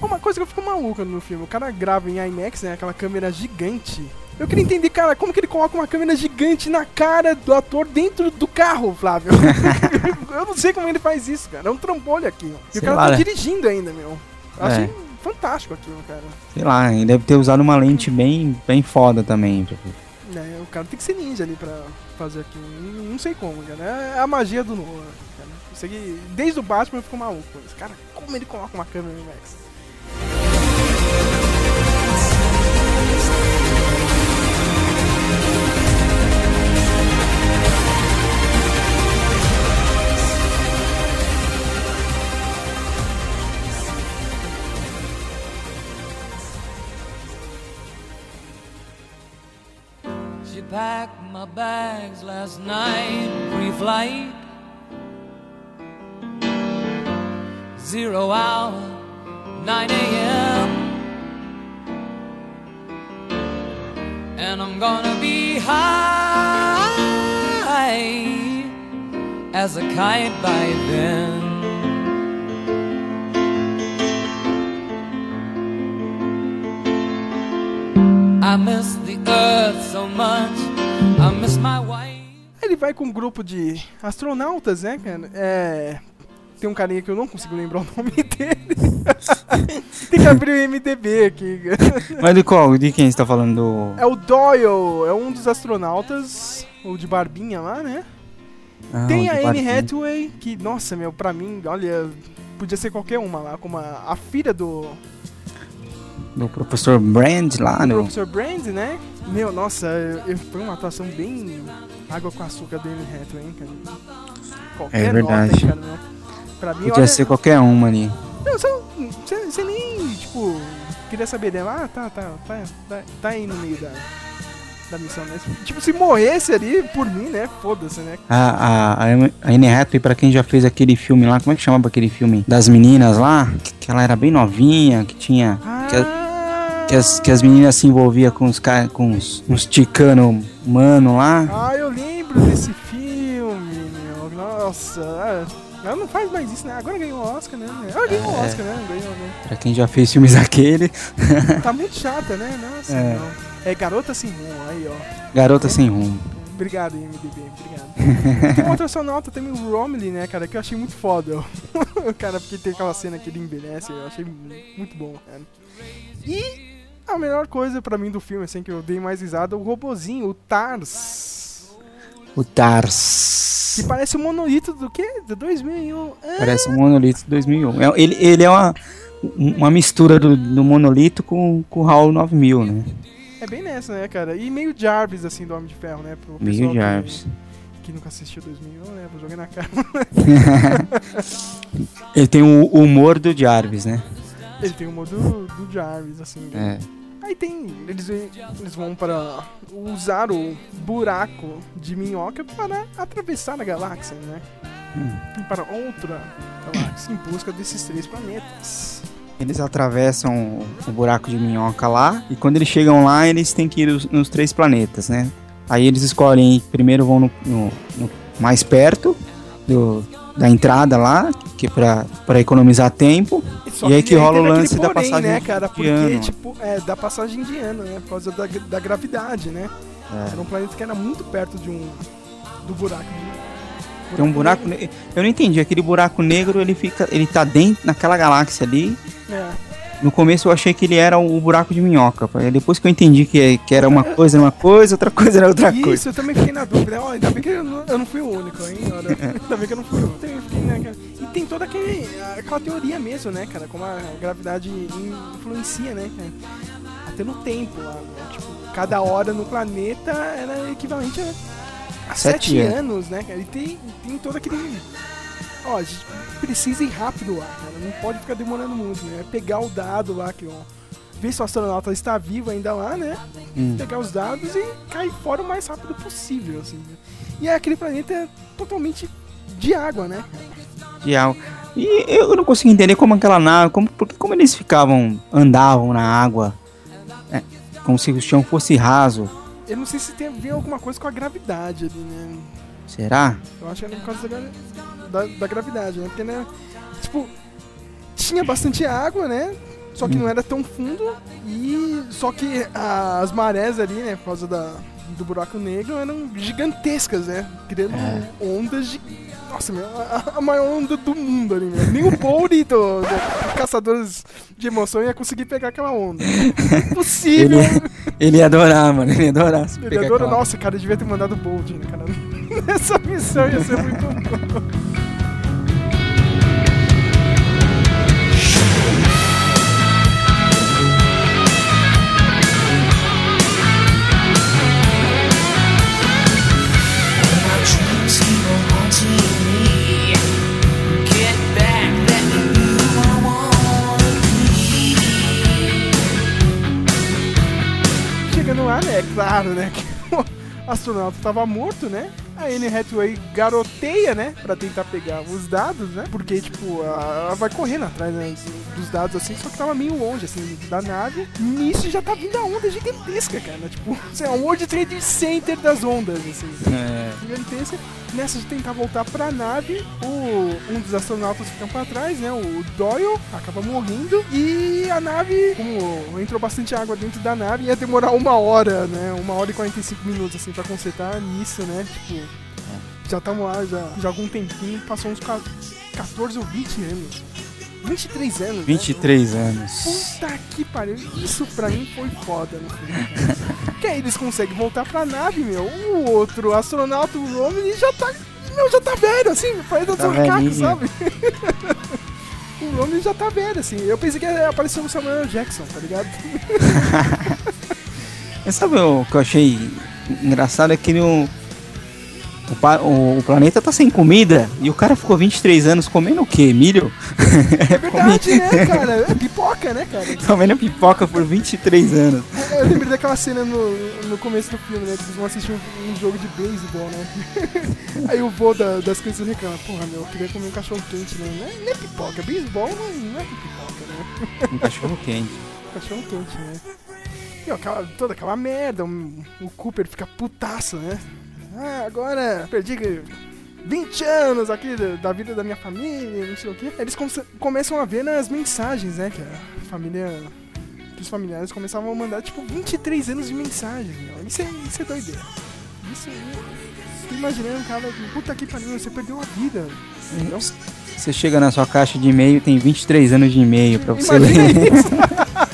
Uma coisa que eu fico maluca no filme, o cara grava em IMAX, né, aquela câmera gigante. Eu queria entender, cara, como que ele coloca uma câmera gigante na cara do ator dentro do carro, Flávio? eu não sei como ele faz isso, cara. É um trambolho aqui. E Sei o cara lá, tá né? dirigindo ainda, meu. Eu É. achei fantástico aquilo, cara. Sei lá, ele deve ter usado uma lente bem, bem foda também. tipo. É, o cara tem que ser ninja ali pra fazer aquilo. Não, sei como, cara. É a magia do Nolan. Cara. Isso aqui, desde o Batman eu fico maluco. Cara, como ele coloca uma câmera no IMAX? Packed my bags last night, pre-flight. Zero hour, 9 a.m. And I'm gonna be high as a kite by then. I miss the earth so much. Ele vai com um grupo de astronautas, né, cara? É. Tem um carinha que eu não consigo lembrar o nome dele. Tem que abrir o MDB aqui. Mas de qual? De quem você tá falando? Do... É o Doyle, é um dos astronautas, o de barbinha lá, né? Ah, Tem a Anne. Hathaway, que, nossa, meu, pra mim, olha, podia ser qualquer uma lá, como a, a filha do, Do professor Brand lá, do no... Professor Brand, né? Meu, nossa, eu- eu- foi uma atuação bem água com açúcar da Anne Hathaway, hein, cara? Qualquer É verdade. nota, cara. Pra mim, Podia olha, ser qualquer uma ali. Não, você, nem, tipo, queria saber dela. Ah, tá, tá, tá, tá, tá aí no meio da, da missão, né? Tipo, se morresse ali, por mim, né? Foda-se, né? A, a, a Anne Hathaway, pra quem já fez aquele filme lá, como é que chamava aquele filme? Das meninas lá, que, que ela era bem novinha, que tinha... Que, a- que as, que as meninas se envolviam com os, ca- com os, uns ticano mano lá. Ah, eu lembro desse filme, meu. Nossa, ah, ela não faz mais isso, né? Agora ganhou o Oscar, né? Ela ganhou o É. Oscar, né? Ganhou, né? Pra quem já fez filmes daquele. Tá muito chata, né? Nossa, É. não. É Garota Sem Rumo, aí, ó. Garota Sem Rumo. Obrigado, MDB, obrigado. Tem um outro astronauta também, o Romilly, né, cara, que eu achei muito foda. O cara, porque tem aquela cena que ele envelhece, eu achei mu- muito bom, cara. E a melhor coisa pra mim do filme, assim, que eu dei mais risada, o robozinho, o Tars. O Tars. Que parece o monolito do quê? Do 2001. É, Parece um monolito de 2001. É- Ele, ele é uma, uma mistura do, do monolito com, com o HAL 9000, né? é bem nessa, né, cara? E meio Jarvis, assim, do Homem de Ferro, né? Pro Meio pessoal que- Jarvis. Que, nunca assistiu 2001, né? Vou jogar na cara. Ele tem o humor do Jarvis, né? Ele tem o modo do, do Jarvis, assim. né? Aí tem. Eles, eles vão para usar o buraco de minhoca para atravessar a galáxia, né? E para outra galáxia em busca desses três planetas. Eles atravessam o, buraco de minhoca lá e quando eles chegam lá, eles têm que ir os- nos três planetas, né? Aí eles escolhem, primeiro vão no, no- no mais perto do, da entrada lá, que é pra, pra economizar tempo. Só e aí que rola o lance da porém, passagem né, de cara? Porque, ano. tipo, é, da passagem de ano, né? Por causa da, da gravidade, né? É. Era um planeta que era muito perto de um. do buraco de. Tem um buraco. ne- Eu não entendi, aquele buraco negro ele fica. ele tá dentro naquela galáxia ali. É. No começo eu achei que ele era o buraco de minhoca. Depois que eu entendi que, que era uma coisa, era uma coisa, outra coisa era outra Isso, coisa. eu também fiquei na dúvida. Ó, ainda bem que eu não, eu não fui o único, hein? Olha, ainda bem que eu não fui o único. Né? E tem toda aquele, aquela teoria mesmo, né, cara? Como a gravidade influencia, né, cara? Até no tempo lá, né? Tipo, cada hora no planeta era equivalente a, a Sete sete, anos. anos, né, cara? E tem, tem todo aquele. Ó, a gente precisa ir rápido lá, cara. Não pode ficar demorando muito, né? Pegar o dado lá que, ó. Ver se o astronauta está vivo ainda lá, né? Hum. Pegar os dados e cair fora o mais rápido possível, assim. né? E aquele planeta é totalmente de água, né? de algo. E eu não consigo entender como aquela nave, como, porque como eles ficavam, andavam na água, é, como se o chão fosse raso. Eu não sei se tem a ver alguma coisa com a gravidade ali, né? Será? Eu acho que era por causa da, gra- da, da gravidade, né? Porque, né? Tipo, tinha bastante água, né? Só que não era tão fundo e só que as marés ali, né, por causa da, do buraco negro, eram gigantescas, né? Criando ondas de. Nossa, meu, a, a maior onda do mundo ali, meu. Nem o Bouri do, do Caçadores de Emoção ia conseguir pegar aquela onda. Impossível! Ele, ele ia adorar, mano. Ele ia adorar. Ele adora, nossa, cara, eu devia ter mandado o Bold, né, cara. Nessa missão ia ser muito bom. Claro, né? Que o astronauta estava morto, né? A Anne Hathaway garoteia, né? Pra tentar pegar os dados, né? Porque, tipo, ela vai correndo atrás né, dos dados, assim, só que tava meio longe, assim, da nave. Nisso já tá vindo a onda gigantesca, cara. Tipo, sei lá, um World Trade Center das ondas, assim. É. Gigantesca. Nessa de tentar voltar pra nave, o, um dos astronautas fica pra trás, né? O Doyle acaba morrendo. E a nave, como entrou bastante água dentro da nave, ia demorar uma hora, né? Uma hora e 45 minutos, assim, pra consertar nisso, né? Tipo, já estamos lá, já, já há algum tempinho, passou uns ca- 14 ou 20 anos. 23 anos, né? 23 anos. Puta que pariu, isso pra mim foi foda no filme. cara. que aí eles conseguem voltar pra nave, meu. O outro astronauta, o Romney, já tá. Meu, já tá velho, assim, parece Tá macaco, sabe? o Romney já tá velho, assim. Eu pensei que ia aparecer o Samuel Jackson, tá ligado? Mas sabe o que eu achei engraçado? É que no, o, o- o planeta tá sem comida e o cara ficou 23 anos comendo o quê? Milho? É verdade, né, cara? É pipoca, né, cara? comendo pipoca por 23 anos. Eu lembrei daquela cena no, no começo do filme, né? Que eles vão assistir um, um jogo de beisebol, né? Aí o vô da- das crianças reclama, porra, meu, eu queria comer um cachorro quente, né? Não é, não é pipoca, beisebol não, não é pipoca, né? Um cachorro quente. Cachorro quente, né? E ó, aquela, toda aquela merda, um- o Cooper fica putaço, né? Ah, agora perdi 20 anos aqui da, da vida da minha família, não sei o quê. Eles come- começam a ver nas mensagens, né? Que a família. Que os familiares começavam a mandar, tipo, 23 anos de mensagens, meu. Isso é, isso é doideira. Isso. Tô imaginando, cara, puta que pariu, você perdeu a vida. Você chega na sua caixa de e-mail, tem 23 anos de e-mail pra você Imagina ler.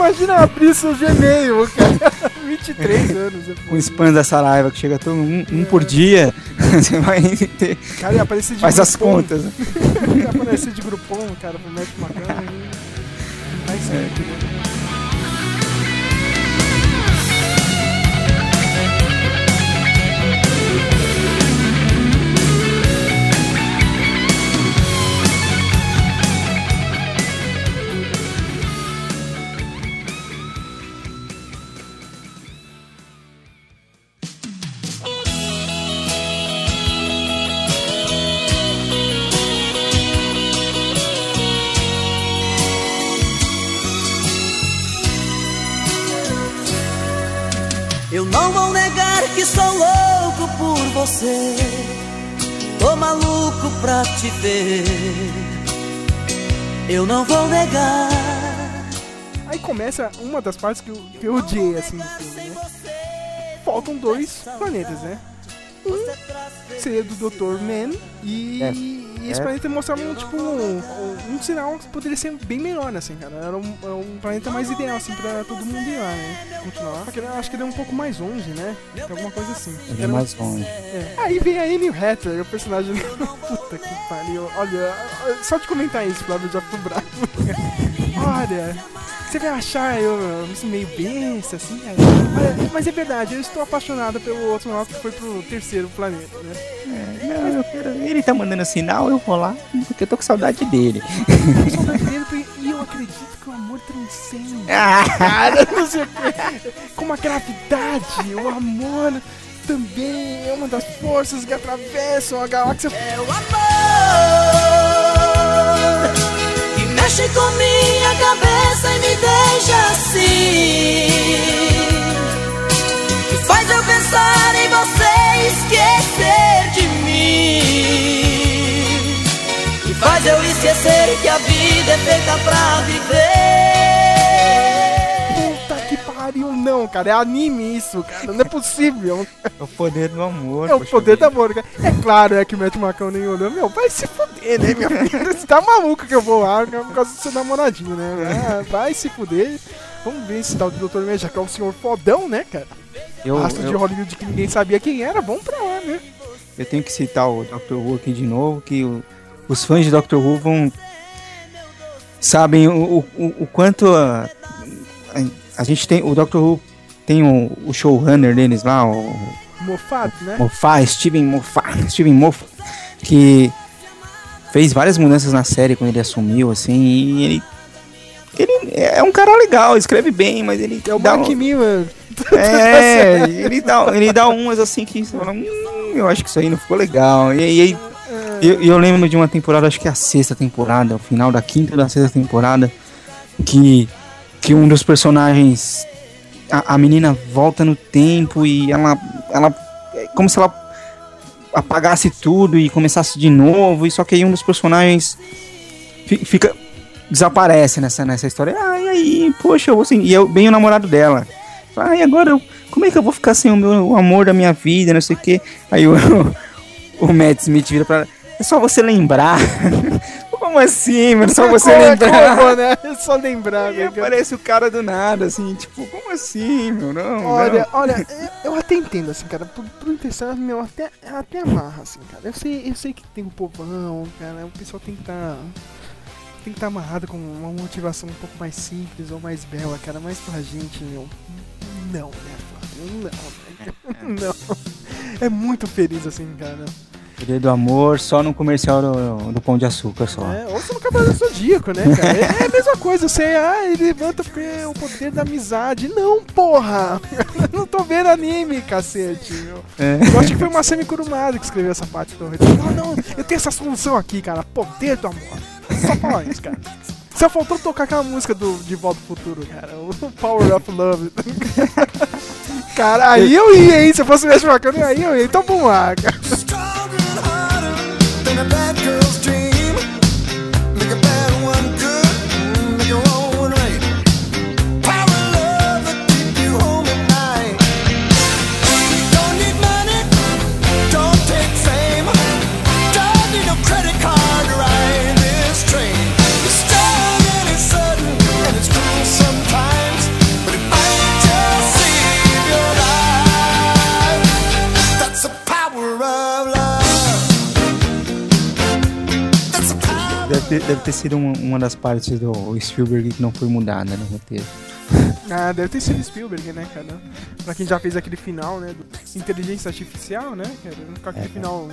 Imagina abrir seu Gmail, cara. 23 anos. é o spam da Saraiva, que chega todo um, um por dia. Você vai ter. Cara, ia aparecer de Faz as Groupon. contas. ia aparecer de grupom, cara, pro. Não vai ser, né? Você. Tô maluco pra te ver. Eu não vou negar. Aí começa uma das partes que eu, que eu odiei, assim, do filme, né? Faltam dois planetas, né? Um seria do Dr. Man e, É. e esse É. planeta mostrava um, tipo, um, um sinal que poderia ser bem melhor, assim, cara. Era um, era um planeta mais ideal, assim, pra todo mundo ir lá, né? Continuar. Só que acho que ele é um pouco mais longe, né? Tem alguma coisa assim. Ele é mais longe. é. Aí vem a Anne Hathaway, o personagem. Puta que pariu. Olha, só de comentar isso, Flávio, já fico bravo. Olha, você vai achar eu eu meio besta, assim, cara. Olha, mas é verdade, eu estou apaixonada pelo astronauta que foi pro terceiro planeta, né? Não, eu quero- Ele tá mandando sinal, eu vou lá, porque eu tô com saudade dele. Eu sou brasileiro e eu acredito que o amor transcende. Cara, não sei o quê. Como a gravidade, o amor também é uma das forças que atravessam a galáxia. É o amor que mexe com minha cabeça e me deixa assim. Que faz eu pensar em você e esquecer de mim. Que faz eu esquecer que a vida é feita pra viver. Pariu, não, cara. É anime isso, cara. Não é possível. É o poder do amor. É o poder vida. do amor, cara. É claro, é que o Matt McConaughey olhou. Meu, vai se fuder, né, meu filho? Você tá maluco que eu vou lá por causa do seu namoradinho, né? Ah, vai se fuder. Vamos ver esse tal do Dr. Já que é um senhor fodão, né, cara? Eu, Astro de eu, Hollywood que ninguém sabia quem era. Vamos pra lá, né? eu tenho que citar o Dr. Who aqui de novo, que o- os fãs de Dr. Who vão. sabem o, o, o quanto a, a, a gente tem. O Dr. Who tem o, o showrunner deles lá, o Moffat, né? Moffat, Steven Moffat, Steven Moffat, que fez várias mudanças na série quando ele assumiu, assim, e ele. Ele é um cara legal, escreve bem, mas ele É o dá Mark um- Miller. É, ele dá, ele dá umas assim que você fala, hum, eu acho que isso aí não ficou legal. E aí eu, eu lembro de uma temporada, acho que é a sexta temporada, o final da quinta ou da sexta temporada, que, que um dos personagens, a, a menina volta no tempo e ela, ela, é como se ela apagasse tudo e começasse de novo, e só que aí um dos personagens fi- fica, desaparece nessa, nessa história. Ah, e aí, poxa, eu vou sem... E eu, bem o namorado dela. Ah, e agora, eu- como é que eu vou ficar sem o meu o amor da minha vida, não sei o que. Aí o, o Matt Smith vira pra ela, é só você lembrar. como assim, mano? Só você Como lembrar. como, né? Só lembrar, E né? cara? aparece o cara do nada, assim, tipo, como assim, meu? Não, Olha, não. olha, eu- eu até entendo, assim, cara, pro, pro intenção, meu, até, até amarra, assim, cara. Eu sei, eu sei que tem um povão, cara, o pessoal tem que estar. tem que estar amarrado com uma motivação um pouco mais simples ou mais bela, cara, mas pra gente, meu, não, né, Flávio? Não, né? não. é muito feliz assim, cara. Poder do amor só no comercial do, do Pão de Açúcar só. É, ou você no Cavaleiro Zodíaco, né, cara? É, é a mesma coisa, você, ah, ele levanta porque é o poder da amizade. Não, porra! Não tô vendo anime, cacete, meu. É. Eu acho que foi uma semi-curumada que escreveu essa parte do Não, não, eu tenho essa solução aqui, cara. Poder do amor. Só fala isso, cara. Só faltou tocar aquela música do De Volta ao Futuro, cara. O Power of Love. Cara, aí eu ia, hein? Se eu fosse o bacana, aí eu ia. Então vamos lá, cara. Deve ter, sido uma, uma das partes do Spielberg que não foi mudada no roteiro. Ah, deve ter sido Spielberg, né, cara? Pra quem já fez aquele final, né? Inteligência artificial, né, cara? Com aquele final.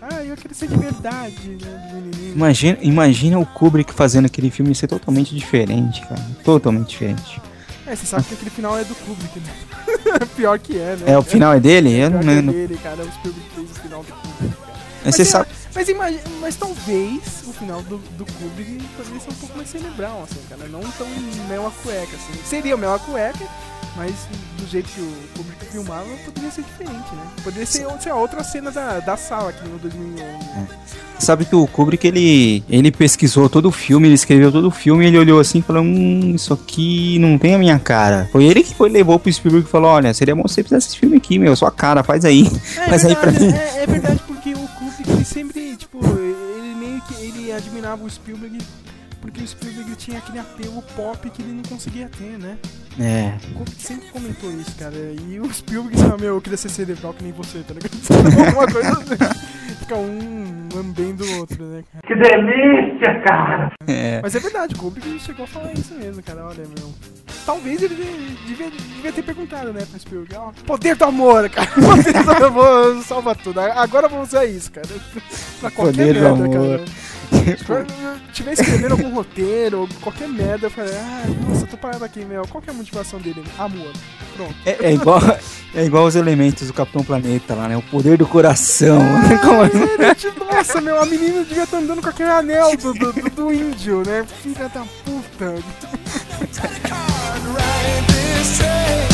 Ah, eu quero ser de verdade, né? Do menininho. Imagina, imagina o Kubrick fazendo aquele filme ser totalmente diferente, cara. Totalmente diferente. É, você sabe que aquele final é do Kubrick, né? Pior que é, né? É, o final é dele? Eu Pior não que é lembro. dele, cara. O Spielberg fez o final do Kubrick. cara. Mas você sabe. Mas, imagina, mas talvez o final do, do Kubrick poderia ser um pouco mais cerebral, assim, cara. Não tão mel a cueca, assim. Seria o mel a cueca, mas do jeito que o Kubrick filmava, poderia ser diferente, né? Poderia ser, a outra cena da, da sala aqui no 2011. né? Sabe que o Kubrick ele, ele pesquisou todo o filme, ele escreveu todo o filme ele olhou assim e falou: Hum, isso aqui não tem a minha cara. Foi ele que foi, levou pro Spielberg e falou: Olha, seria bom você fizesse esse filme aqui, meu, sua cara, faz aí. É, faz aí pra verdade, mim. É, é verdade, porque o Kubrick, ele sempre, tipo, ele meio que ele admirava o Spielberg porque o Spielberg tinha aquele apelo pop que ele não conseguia ter, né? É. O Kubrick sempre comentou isso, cara. E o Spielberg disse, ah, meu, eu queria ser cerebral que nem você, tá ligado? Alguma coisa assim. Fica um lambendo o outro, né, cara? Que delícia, cara! É. Mas é verdade, o Kubrick chegou a falar isso mesmo, cara. Olha, meu. Talvez ele devia, devia ter perguntado, né, pro Spielberg. Ó, poder do amor, cara. Poder do amor salva tudo. Agora vamos usar isso, cara. Pra qualquer Poder do merda, amor. cara. Se eu tiver escrevendo algum roteiro, ou qualquer merda, eu falei, ah, nossa, tô parado aqui, meu. Qual que é a motivação dele? Amor. Pronto. É, é igual, é igual os elementos do Capitão Planeta lá, né? O poder do coração. Como- É, tipo, nossa, meu, a menina devia estar andando com aquele anel do, do, do- do índio, né? Filha da puta. This train.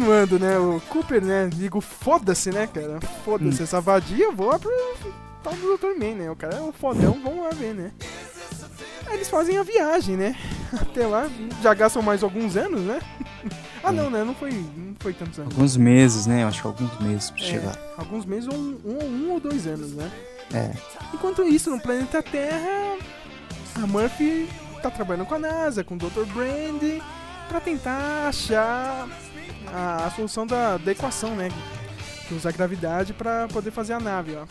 Continuando, né? O Cooper, né? Digo, foda-se, né, cara? Foda-se essa vadia, eu vou lá pro tal do Dr. Man, né? O cara é um fodão, vamos lá ver, né? Aí eles fazem a viagem, né? Até lá, já gastam mais alguns anos, né? ah, não, né? Não foi, não foi tantos anos. Alguns meses, né? Eu acho que alguns meses pra É, chegar. alguns meses ou um, um, um ou dois anos, né? É. Enquanto isso, no planeta Terra, a Murphy tá trabalhando com a NASA, com o Dr. Brand, pra tentar achar a, a solução da, da equação, né? Que usa a gravidade pra poder fazer a nave, ó.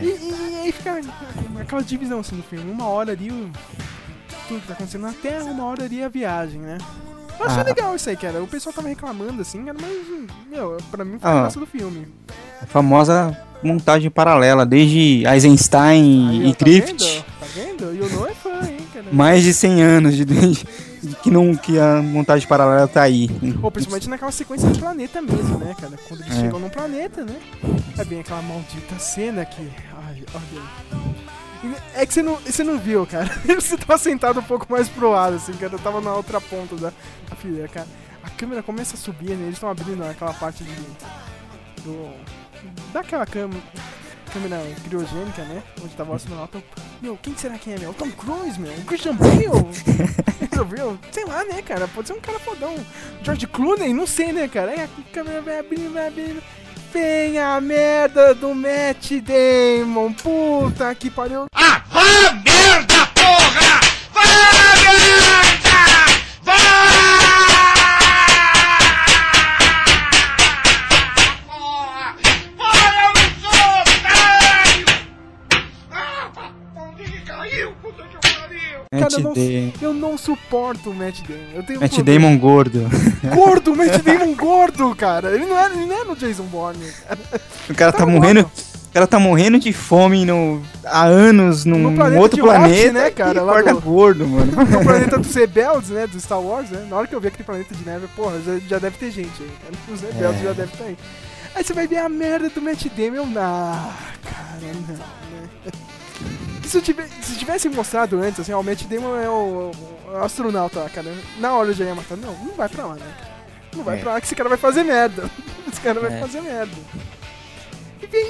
E, e aí fica aquela divisão assim no filme. Uma hora ali o, tudo que tá acontecendo na Terra, uma hora ali a viagem, né? Eu achei Ah. legal isso aí, cara. O pessoal tava reclamando assim, cara, mas, meu, pra mim foi Ah. a graça do filme. A famosa montagem paralela, desde Eisenstein Aí, e tá Griffith. vendo? Tá vendo? E o Noah é fã, hein? Mais de 100 anos de, de que, não, que a montagem paralela tá aí. Ou principalmente naquela sequência do planeta mesmo, né, cara? Quando eles É. chegam num planeta, né? É bem aquela maldita cena que. Ai, olha. É que você não, você não viu, cara. Você tava sentado um pouco mais pro lado, assim, cara. Eu tava na outra ponta da, da fileira, cara. A câmera começa a subir, né? Eles estão abrindo aquela parte de. Do. Daquela câmera. Câmera criogênica, né? Onde tava o astronauta. Meu, quem será que é, meu? O Tom Cruise, meu? O Christian Bale? Resolveu? Sei lá, né, cara? Pode ser um cara fodão. George Clooney? Não sei, né, cara? Aí a câmera vai abrindo, vai abrindo. Vem a merda do Matt Damon. Puta que pariu. Ah, vá merda, porra! Vá merda! Cara, eu não, eu não suporto o Matt Damon. Eu tenho um Matt problema. Damon gordo. Gordo, Matt Damon gordo, cara. Ele não é, ele não é no Jason Bourne. cara. O cara tá morrendo. O cara tá morrendo de fome no, há anos num No planeta outro planeta. né, cara, lá do- gordo, mano. No planeta dos rebeldes, né? Do Star Wars, né? Na hora que eu vi aquele planeta de neve, porra, já, já deve ter gente aí. cara. Os rebeldes É. já devem estar aí. Aí você vai ver a merda do Matt Damon. Ah, cara, não, né? Se, tive- se tivesse mostrado antes, assim, o Matt Damon é o, o astronauta lá, cara. Na hora eu já ia matar. Não, não vai pra lá, né? Não vai É. pra lá que esse cara vai fazer merda. Esse cara vai É. fazer merda. E, bem,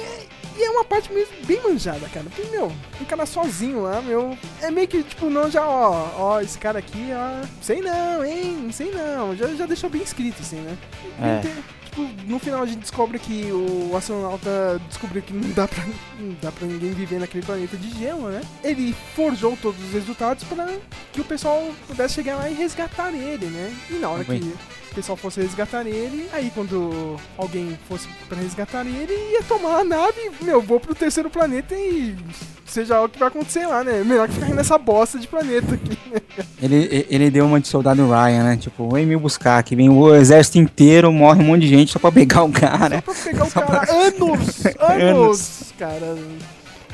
e é uma parte mesmo bem manjada, cara. Porque, meu, um cara sozinho lá, meu. É meio que, tipo, não já, ó, ó, esse cara aqui, ó. Sei não, hein? Sei não. Já, já deixou bem escrito, assim, né? É. Tem- no final a gente descobre que o astronauta descobriu que não dá pra, não dá pra ninguém viver naquele planeta de gelo, né? Ele forjou todos os resultados para que o pessoal pudesse chegar lá e resgatar ele, né? E na hora Bem. que o pessoal fosse resgatar ele, aí quando alguém fosse pra resgatar ele, ia tomar a nave, meu, vou pro terceiro planeta e seja o que vai acontecer lá, né? Melhor que ficar nessa bosta de planeta aqui, né? Ele, ele deu uma de soldado Ryan, né? Tipo, vem me buscar, que vem o exército inteiro, morre um monte de gente só pra pegar o cara. Pra pegar o Só cara pra- anos, anos, Anos. cara.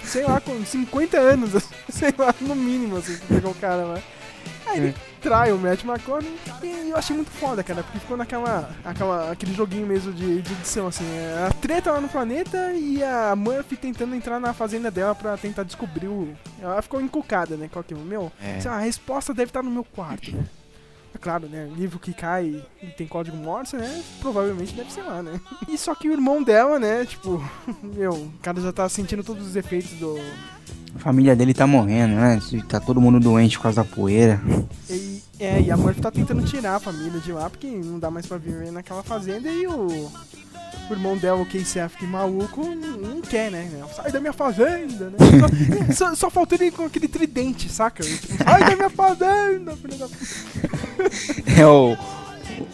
Sei lá, com 50 anos, sei lá, no mínimo, assim, pra pegar o cara lá. Aí ele trai o Matt McConaughey e eu achei muito foda, cara, porque ficou naquela, aquela, aquele joguinho mesmo de, de edição, assim, é, a treta lá no planeta e a Murphy tentando entrar na fazenda dela pra tentar descobrir o... Ela ficou encucada, né, aquilo, meu, É. lá, a resposta deve estar no meu quarto, né. É claro, né? Livro que cai e tem código Morse, né? Provavelmente deve ser lá, né? E só que o irmão dela, né? Tipo, meu, o cara já tá sentindo todos os efeitos do. A família dele tá morrendo, né? Tá todo mundo doente por causa da poeira. E, é, e a Murphy tá tentando tirar a família de lá, porque não dá mais pra viver naquela fazenda e o. O irmão dela, o Casey Affleck maluco, não, quer, né? Sai da minha fazenda, né? Só, só, só faltou ele com aquele tridente, saca? Tipo, Sai da minha fazenda, filho da puta. É o,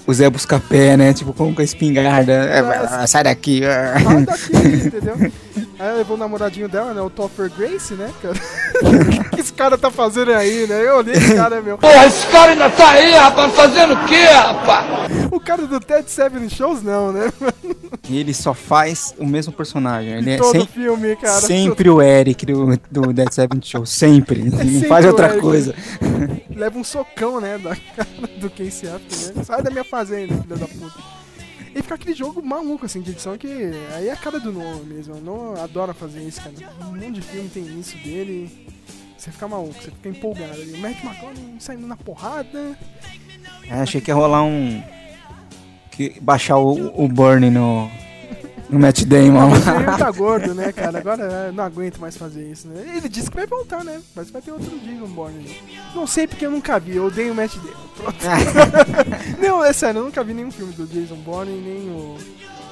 o Zé Buscapé, né? Tipo, com com a espingarda. É, Nossa. sai daqui. Sai daqui, entendeu? Aí ela levou o namoradinho dela, né? O Topper Grace, né, cara? O que esse cara tá fazendo aí, né? Eu olhei esse cara, meu. Porra, esse cara ainda tá aí, rapaz, fazendo o quê, rapaz? O cara do Ted Seven Shows, não, né? E ele só faz o mesmo personagem. Ele é Todo sem- filme, cara. sempre o Eric do, do Dead Seven Show. Sempre. Ele não É sempre faz o outra Eric. coisa. Leva um socão, né, da cara do Casey Affleck, né? Sai da minha fazenda, filho da puta. E fica aquele jogo maluco, assim, de edição que aí é a cara do Noah mesmo. O Noah adora fazer isso, cara. Um monte de filme tem isso dele. Você fica maluco, você fica empolgado ali. O Matt McConaughey saindo na porrada. É, achei que ia rolar um. Que baixar o, o Burn no. No Matt Damon. Mas ele tá gordo, né, cara? Agora é, não aguento mais fazer isso, né? Ele disse que vai voltar, né? Mas vai ter outro Jason Bourne. Não sei porque eu nunca vi, eu odeio o Matt Damon. Não, é sério, eu nunca vi nenhum filme do Jason Bourne, nem o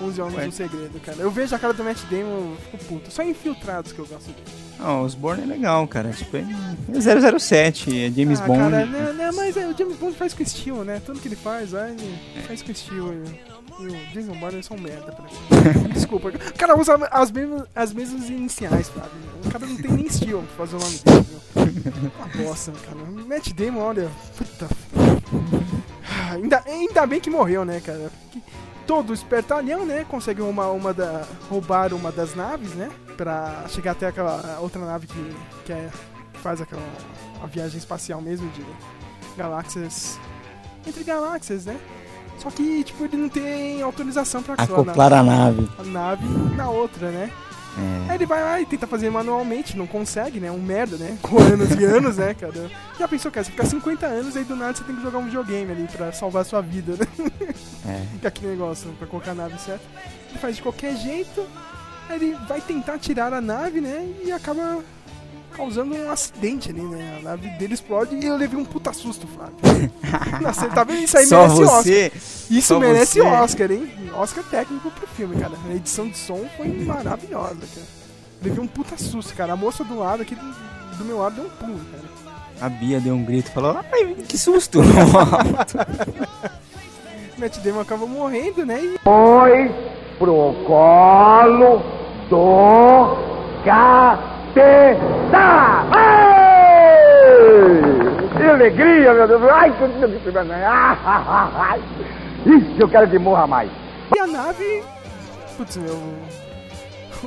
11 Homens no Segredo, cara. Eu vejo a cara do Matt Damon e fico puto. Só infiltrados que eu gosto dele. Não, os Bourne é legal, cara. Tipo, é 007, é James ah, Bond. cara, né, né, mas é, o James Bond faz com estilo, né? Tudo que ele faz, aí ele faz com estilo. E, e o Jason Bourne um merda pra mim. Desculpa. O cara usa as mesmas, as mesmas iniciais, sabe? O cara não tem nem estilo pra fazer o nome dele, viu? Uma bosta, cara. Matt Damon, olha. Puta. Ainda, ainda bem que morreu, né, cara? Todo espertalhão, né, consegue uma, uma da, roubar uma das naves, né? Pra chegar até aquela outra nave que, que é, faz aquela a viagem espacial mesmo de galáxias entre galáxias, né? Só que, tipo, ele não tem autorização pra Acoplar a nave. a nave na outra, né? É. Aí ele vai lá e tenta fazer manualmente, não consegue, né? Um merda, né? Com anos e anos, né, cara? Já pensou, cara? Você ficar 50 anos aí do nada você tem que jogar um videogame ali pra salvar a sua vida, né? É. Fica aquele negócio pra colocar a nave certo. Ele faz de qualquer jeito, aí ele vai tentar tirar a nave, né? E acaba causando um acidente ali, né? A nave dele explode e eu levei um puta susto, Flávio. Nossa, tá vendo? Isso aí Só merece você? Oscar. Isso Só merece você? Oscar, hein? Oscar técnico pro filme, cara. A edição de som foi maravilhosa, cara. Levei um puta susto, cara. A moça do lado aqui do, do meu lado deu um pulo, cara. A Bia deu um grito e falou: Ai, que susto! Matt Damon acaba morrendo, né? E Foi pro colo do capeta! Ai! Que alegria, meu Deus! Ai, que Ai! Isso, eu quero que morra mais. E a nave. Putz, meu.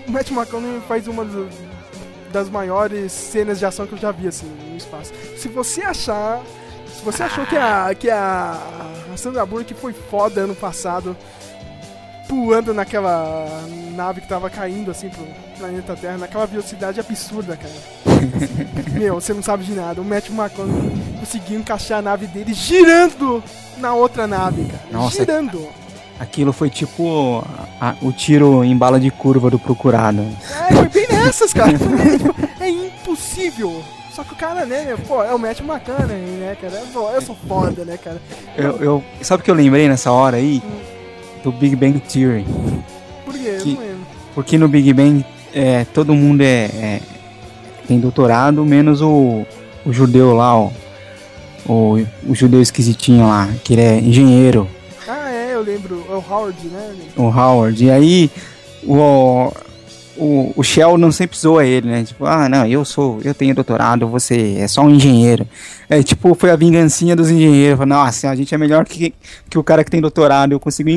O Matt McConaughey faz uma das maiores cenas de ação que eu já vi, assim, no espaço. Se você achar. Se você achou que a. que. A Sandra Bullock foi foda ano passado, pulando naquela nave que tava caindo, assim, pro planeta Terra, naquela velocidade absurda, cara. Meu, você não sabe de nada. O Matt McConaughey conseguiu encaixar a nave dele girando na outra nave, cara. Nossa. Girando. Aquilo foi tipo a- o tiro em bala de curva do procurado. É, foi bem nessas, cara. é impossível. Só que o cara, né, pô, é o Matt McConaughey, né, cara? Eu sou foda, né, cara? Eu, eu- sabe o que eu lembrei nessa hora aí? Do Big Bang Theory. Por quê? Que-. Porque no Big Bang é, todo mundo é, é- tem doutorado, menos o, o judeu lá, ó. O, o judeu esquisitinho lá, que ele é engenheiro, Ah, é, eu lembro. É o Howard, né? o Howard. E aí o, o, o Sheldon sempre zoa ele, né? Tipo, ah, não, eu sou, eu tenho doutorado, você é só um engenheiro. É tipo, foi a vingancinha dos engenheiros. Falou, Nossa, a gente é melhor que, que o cara que tem doutorado. Eu consigo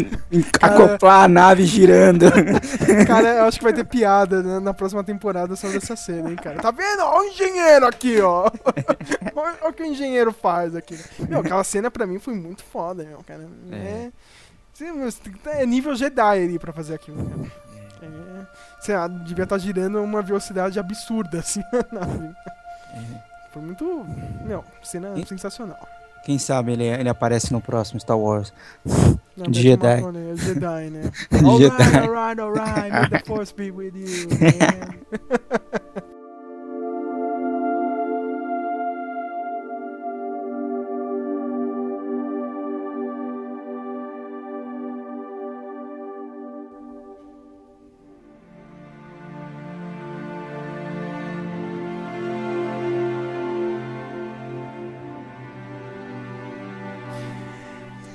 acoplar a nave girando. Cara, eu acho que vai ter piada né, na próxima temporada sobre essa cena, hein, cara. Tá vendo? Ó o engenheiro aqui, ó. Olha o que o engenheiro faz aqui. Meu, aquela cena pra mim foi muito foda, meu, cara. É. Meu, É nível Jedi ali pra fazer aquilo, cara. É, sei lá, devia estar girando a uma velocidade absurda, assim, a nave. Foi muito. Meu, cena sensacional. Quem sabe ele, ele aparece no próximo Star Wars. Não, Jedi. McConaughey, é Jedi, né? De alright, Jedi. alright, alright. May the force be with you, man.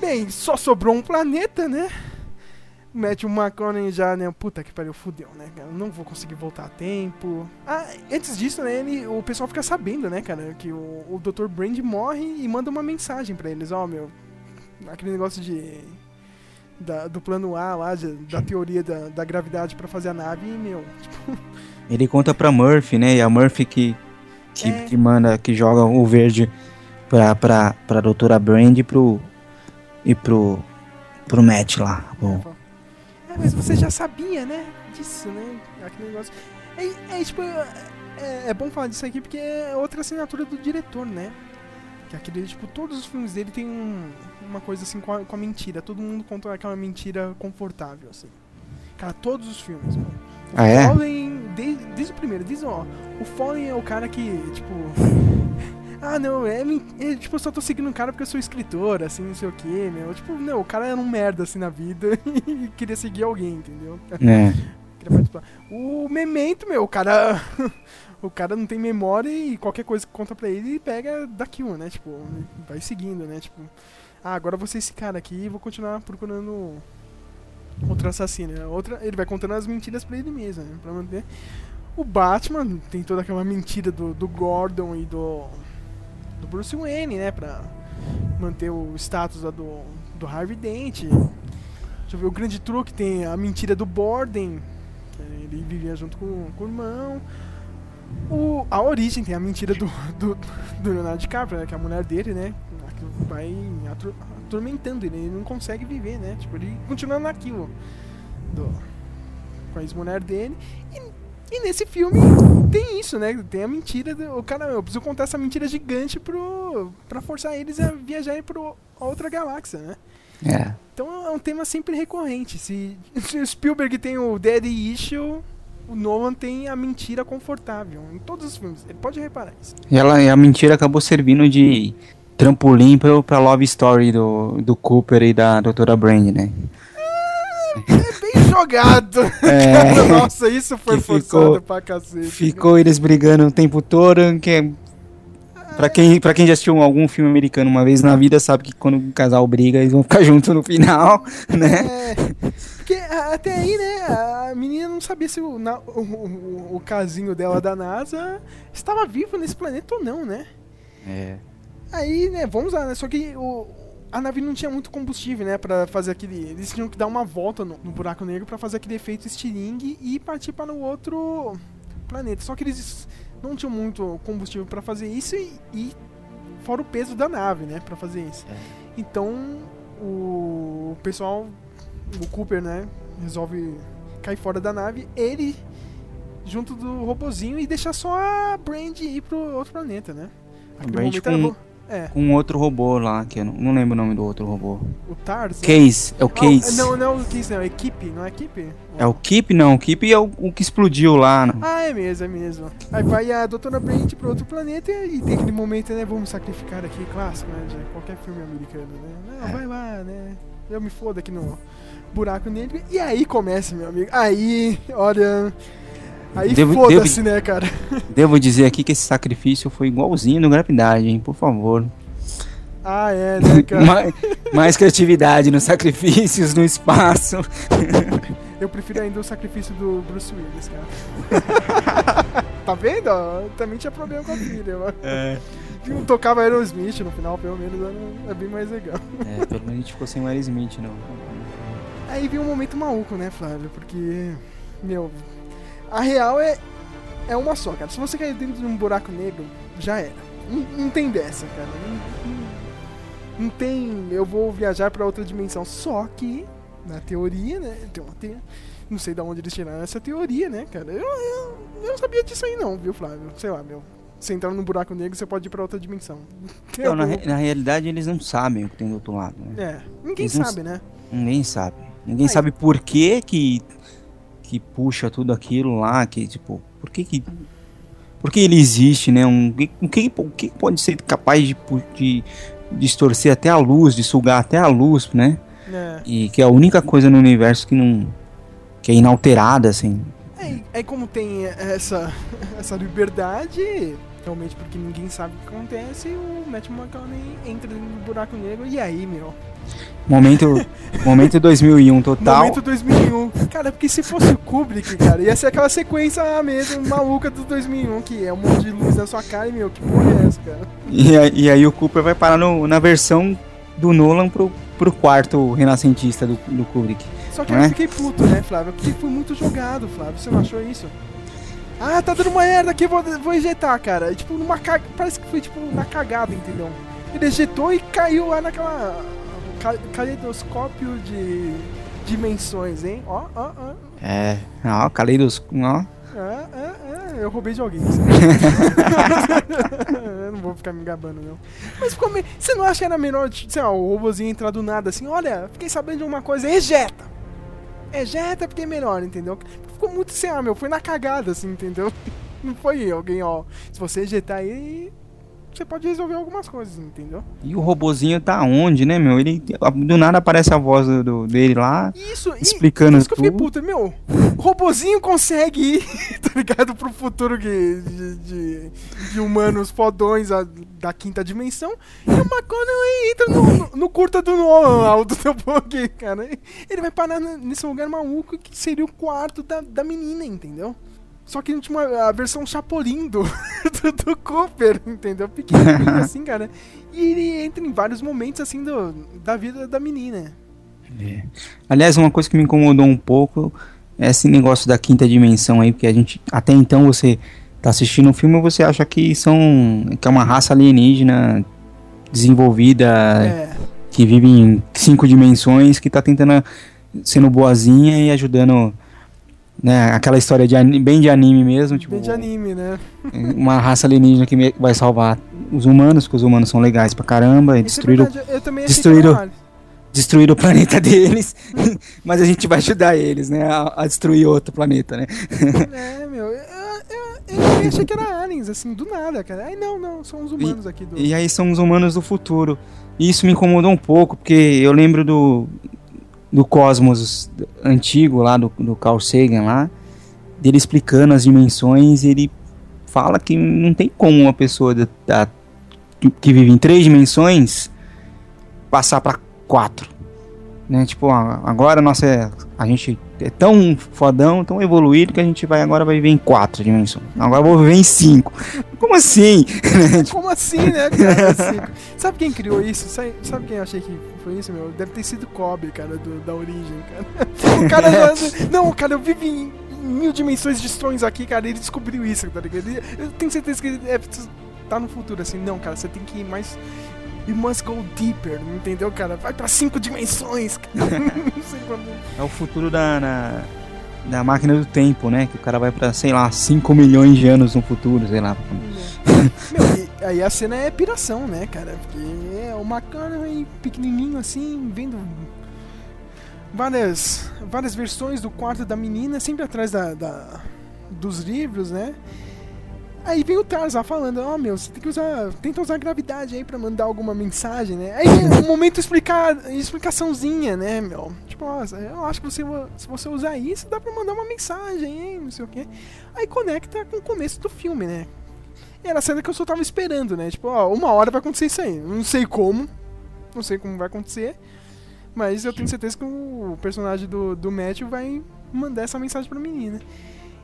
Bem, só sobrou um planeta, né? O Matthew McConaughey já, né? Puta que pariu, fudeu, né? cara? Não vou conseguir voltar a tempo. Ah, antes disso, né? Ele, o pessoal fica sabendo, né, cara? Que o, o Dr. Brand morre e manda uma mensagem pra eles: Ó, meu. Aquele negócio de. da- do plano A lá, de- da teoria da, da gravidade pra fazer a nave, e, meu. Tipo, Ele conta pra Murphy, né? E a Murphy que, que, É. que manda, que joga o verde pra, pra, pra doutora Brand e pro. E pro. pro Matt lá. o- É, mas você já sabia, né? Disso, né? Aquele negócio. É, é, tipo, é, é bom falar disso aqui porque é outra assinatura do diretor, né? Que é aquele, tipo, todos os filmes dele tem um- uma coisa assim com a, com a mentira. Todo mundo conta aquela mentira confortável, assim. Cara, todos os filmes, mano. O Ah, é? Fallen, desde, desde o primeiro, desde ó. O Fallen é o cara que, tipo. Ah, não, é, men- é, Tipo, eu só tô seguindo um cara porque eu sou escritor, assim, não sei o que, meu. Tipo, não, o cara era um merda, assim, na vida e queria seguir alguém, entendeu? É. O Memento, meu, o cara. o cara não tem memória e qualquer coisa que conta pra ele, ele pega daquilo, né? Tipo, vai seguindo, né? Tipo, ah, agora eu vou ser esse cara aqui e vou continuar procurando outro assassino. né? Outra, ele vai contando as mentiras pra ele mesmo, né? Pra manter. O Batman tem toda aquela mentira do, do Gordon e do. Do Bruce Wayne, né? Pra manter o status lá do, do Harvey Dent. Deixa eu ver, o grande truque tem a mentira do Borden. Ele vivia junto com, com o irmão. O, a origem tem a mentira do, do, do Leonardo DiCaprio, né, que é a mulher dele, né? Que vai atormentando ele, ele não consegue viver, né? Tipo, ele continua naquilo do, com a ex-mulher dele. E, nesse filme tem isso, né? Tem a mentira. Do, o cara, eu preciso contar essa mentira gigante pro, pra forçar eles a viajarem pra outra galáxia, né? É. Então é um tema sempre recorrente. Se, se o Spielberg tem o Daddy Issue, o Nolan tem a mentira confortável. Em todos os filmes. Ele pode reparar isso. E ela, a mentira acabou servindo de trampolim pra, pra Love Story do, do Cooper e da Doutora Brand, né? É bem jogado. É. Nossa, isso foi forçado ficou- pra cacete. Ficou eles brigando o tempo todo, que é... Pra quem, pra quem já assistiu algum filme americano uma vez na vida, sabe que quando o casal briga, eles vão ficar juntos no final, né? É, porque até aí, né, a menina não sabia se o, na- o, o- o casinho dela da NASA estava vivo nesse planeta ou não, né? É. Aí, né, vamos lá, né? Só que o, a nave não tinha muito combustível, né? Pra fazer aquele. Eles tinham que dar uma volta no, no buraco negro pra fazer aquele efeito estilingue e partir para o outro planeta. Só que eles não tinham muito combustível pra fazer isso e, e fora o peso da nave, né? Pra fazer isso. Então, o pessoal, o Cooper, né? Resolve cair fora da nave. Ele junto do robozinho e deixar só a Brand ir pro outro planeta, né? A Aquele Brand com. É. com outro robô lá, que eu não, não lembro o nome do outro robô. O Tars? né? Case, é o Ah, Case. não, não é o Case, não. É Equipe, não é Equipe? É o Keep, não. O Keep é o, o que explodiu lá. né? Ah, é mesmo, é mesmo. Aí vai a Doutora Brand pro outro planeta e tem aquele momento, né? Vamos sacrificar aqui, clássico, né? De qualquer filme americano, né? Não, vai lá, né? Eu me fodo aqui no buraco negro. E aí começa, meu amigo. Aí, olha. Aí Devo- foda-se, devo- né, cara? Devo dizer aqui que esse sacrifício foi igualzinho no Gravidade, hein? Por favor. Ah, é, né, cara? mais, mais criatividade nos sacrifícios, no espaço. Eu prefiro ainda o sacrifício do Bruce Willis, cara. tá vendo? Também tinha problema com a filha. ó. É. Não tocava Aerosmith no final, pelo menos era- é bem mais legal. É, pelo menos a gente ficou sem o Aerosmith, não. Aí vem um momento maluco, né, Flávio? Porque, meu, a real é, é uma só, cara. Se você cair dentro de um buraco negro, já era. Não, não tem dessa, cara. Não, não- não tem. Eu vou viajar pra outra dimensão. Só que, na teoria, né? Tem uma te... Não sei de onde eles tiraram essa teoria, né, cara? Eu, eu, eu não sabia disso aí, não, viu, Flávio? Sei lá, meu. Você entrar num buraco negro, você pode ir pra outra dimensão. Então, na, re- na realidade, eles não sabem o que tem do outro lado, né? É, ninguém Eles sabe, né? Ninguém sabe. Ninguém sabe por que que, que puxa tudo aquilo lá, que, tipo, por que que... Por que ele existe, né? Um, o, que, o que pode ser capaz de, de distorcer até a luz, de sugar até a luz, né? É. E que é a única coisa no universo que não... Que é inalterada, assim. É, é como tem essa, essa liberdade, realmente porque ninguém sabe o que acontece, o Matt McConaughey entra do buraco negro e aí, meu. Momento, momento 2001 total. Momento 2001. Cara, porque se fosse o Kubrick, cara, ia ser aquela sequência mesmo maluca do 2001, que é um monte de luz na sua cara e, meu, que porra é essa, cara? E, aí- e aí o Cooper vai parar no- na versão do Nolan pro, pro quarto renascentista do, do Kubrick. Só que não eu é? fiquei puto, né, Flávio? Porque foi muito jogado, Flávio. Você não achou isso? Ah, tá dando uma merda aqui, vou, vou ejetar, cara. E, tipo, numa ca... Parece que foi tipo na cagada, entendeu? Ele ejetou e caiu lá naquela. ca- Caleidoscópio de dimensões, hein? Ó, ó, ó. É, ó, Caleidos, ó. É, é, é, eu roubei de alguém. eu não vou ficar me gabando, não. Mas ficou meio. Você não acha que era melhor, tipo, sei lá, o robôzinho entrar do nada assim? Olha, fiquei sabendo de uma coisa, ejeta! Ejeta porque é melhor, entendeu? Ficou muito assim, ah, meu, foi na cagada, assim, entendeu? Não foi alguém, ó. Se você ejetar aí, você pode resolver algumas coisas, entendeu? E o robozinho tá onde, né, meu? Ele do nada aparece a voz do, do- dele lá, Isso, explicando isso que eu fiquei tudo. puto, meu. O robozinho consegue ir, tá ligado? Pro futuro que- de, de, de humanos fodões a- da quinta dimensão. E o McConaughey entra no, no, no curta do Nolan do teu cara. Ele vai parar nesse lugar maluco que seria o quarto da, da menina, entendeu? Só que tinha uma, a versão Chapolin do, do, do Cooper, entendeu? Pequenininho assim, cara. E ele entra em vários momentos, assim, do, da vida da menina. É. Aliás, uma coisa que me incomodou um pouco é esse negócio da quinta dimensão aí, porque a gente até então você tá assistindo um filme e você acha que são que é uma raça alienígena desenvolvida É. que vive em cinco dimensões, que tá tentando sendo boazinha e ajudando né, aquela história de bem de anime mesmo, tipo, Bem de anime, né? uma raça alienígena que vai salvar os humanos, porque os humanos são legais pra caramba, e Isso é destruíram, verdade, eu também achei que destruíram, destruíram o planeta deles, mas a gente vai ajudar eles, né, a, a destruir outro planeta, né. É, meu, eu, eu, eu também achei que era aliens, assim, do nada, cara. Ai, não, não, são os humanos aqui do... E aí são os humanos do futuro. E isso me incomodou um pouco, porque eu lembro do, do Cosmos antigo lá, do, do Carl Sagan lá, dele explicando as dimensões, ele fala que não tem como uma pessoa da, da- que, vive em três dimensões passar para quatro. Né? Tipo, agora nossa, a gente é tão fodão, tão evoluído que a gente vai agora vai viver em quatro dimensões. Agora vou viver em cinco. Como assim? Como assim, né, cara? Sabe quem criou isso? Sabe, sabe quem eu achei que isso, meu? Deve ter sido Kobe, cara, do- da origem, cara. O cara. não, cara, eu vivo em mil dimensões de sonhos aqui, cara. Ele descobriu isso, tá ligado? Ele- eu tenho certeza que ele é, tá no futuro, assim. Não, cara, você tem que ir mais. You must go deeper, entendeu, cara? Vai pra cinco dimensões. cara. Não sei como. É o futuro da, na- da máquina do tempo, né? Que o cara vai pra, sei lá, 5 milhões de anos no futuro, sei lá. Meu, e aí a cena é piração, né, cara? Porque é o McConaughey pequenininho assim, vendo várias, várias versões do quarto da menina, sempre atrás da, da- dos livros, né? Aí vem o Tarzan falando, ó meu, você tem que usar. Tenta usar a gravidade aí pra mandar alguma mensagem, né? Aí um momento explicar, explicaçãozinha, né, meu? Tipo, nossa, eu acho que você, se você usar isso, dá pra mandar uma mensagem, hein? Não sei o quê. Aí conecta com o começo do filme, né? E era a cena que eu só tava esperando, né? Tipo, ó, uma hora vai acontecer isso aí. Não sei como. Não sei como vai acontecer. Mas eu tenho certeza que o personagem do, do Matthew vai mandar essa mensagem pra menina.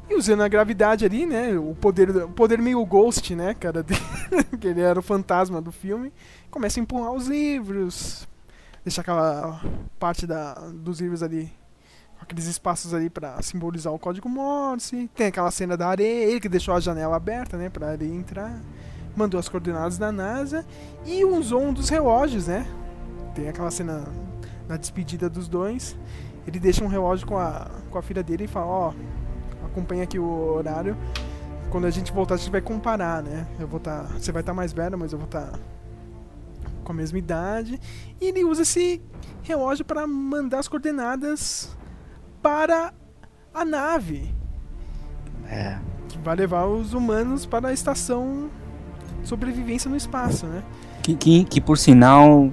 E usando a gravidade ali, né? O poder, o poder meio ghost, né, cara? que ele era o fantasma do filme. Começa a empurrar os livros. Deixar aquela parte da, dos livros ali. Aqueles espaços ali pra simbolizar o código Morse. Tem aquela cena da areia. Ele que deixou a janela aberta, né? Pra areia entrar. Mandou as coordenadas da NASA. E usou um dos relógios, né? Tem aquela cena na despedida dos dois. Ele deixa um relógio com a, com a filha dele e fala: Ó, acompanha aqui o horário. Quando a gente voltar, a gente vai comparar, né? Eu vou estar. você vai estar mais velho, mas eu vou estar com a mesma idade. E ele usa esse relógio para mandar as coordenadas para a nave. É. Que vai levar os humanos para a estação sobrevivência no espaço, né? Que, que, que por sinal,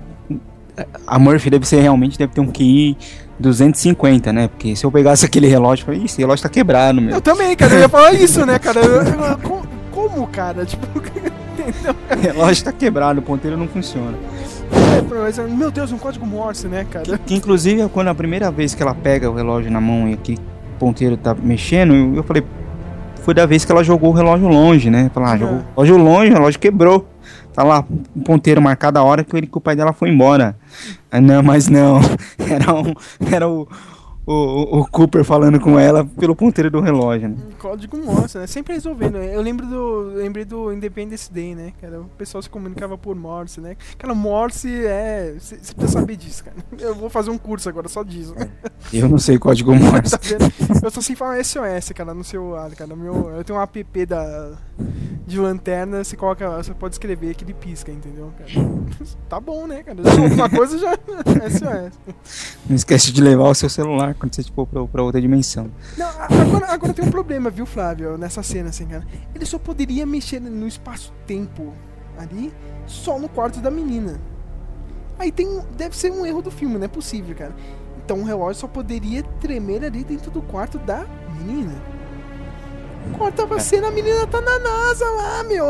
a Murphy deve ser realmente, deve ter um QI 250, né? Porque se eu pegasse aquele relógio, eu falei, "Ih, esse relógio tá quebrado, meu. Eu também, cara, eu ia falar isso, né, cara? Eu- eu- co- como, cara? Tipo, entendeu? O relógio tá quebrado, o ponteiro não funciona. É, meu Deus, um código Morse, né, cara? Que inclusive, quando a primeira vez que ela pega o relógio na mão e aquele ponteiro tá mexendo, eu, eu falei, foi da vez que ela jogou o relógio longe, né? Falar, ah, jogou o relógio longe, o relógio quebrou. Tá lá, o ponteiro marcado a hora que, ele, que o pai dela foi embora. Ah, não, mas não. Era, um, era o, o, o Cooper falando com ela pelo ponteiro do relógio, né? Código Morse, né? Sempre resolvendo. Eu lembro do, lembrei do Independence Day, né? Cara, o pessoal se comunicava por Morse, né? Cara, Morse é. Você precisa saber disso, cara. Eu vou fazer um curso agora só disso. Eu não sei código Morse. tá vendo? Eu só sei falar SOS, cara, no celular, cara. Meu, eu tenho um app da, de lanterna, você coloca, você pode escrever que ele pisca, entendeu, cara? Tá bom, né, cara? Uma coisa já é SOS. Não esquece de levar o seu celular quando você for pra, pra outra dimensão. Não, agora, agora tem um problema, viu, Flávio, nessa cena, assim, cara. Ele só poderia mexer no espaço-tempo ali, só no quarto da menina. Aí tem deve ser um erro do filme, não é possível, cara. Então o relógio só poderia tremer ali dentro do quarto da menina. Corta a cena, a menina tá na NASA lá, meu,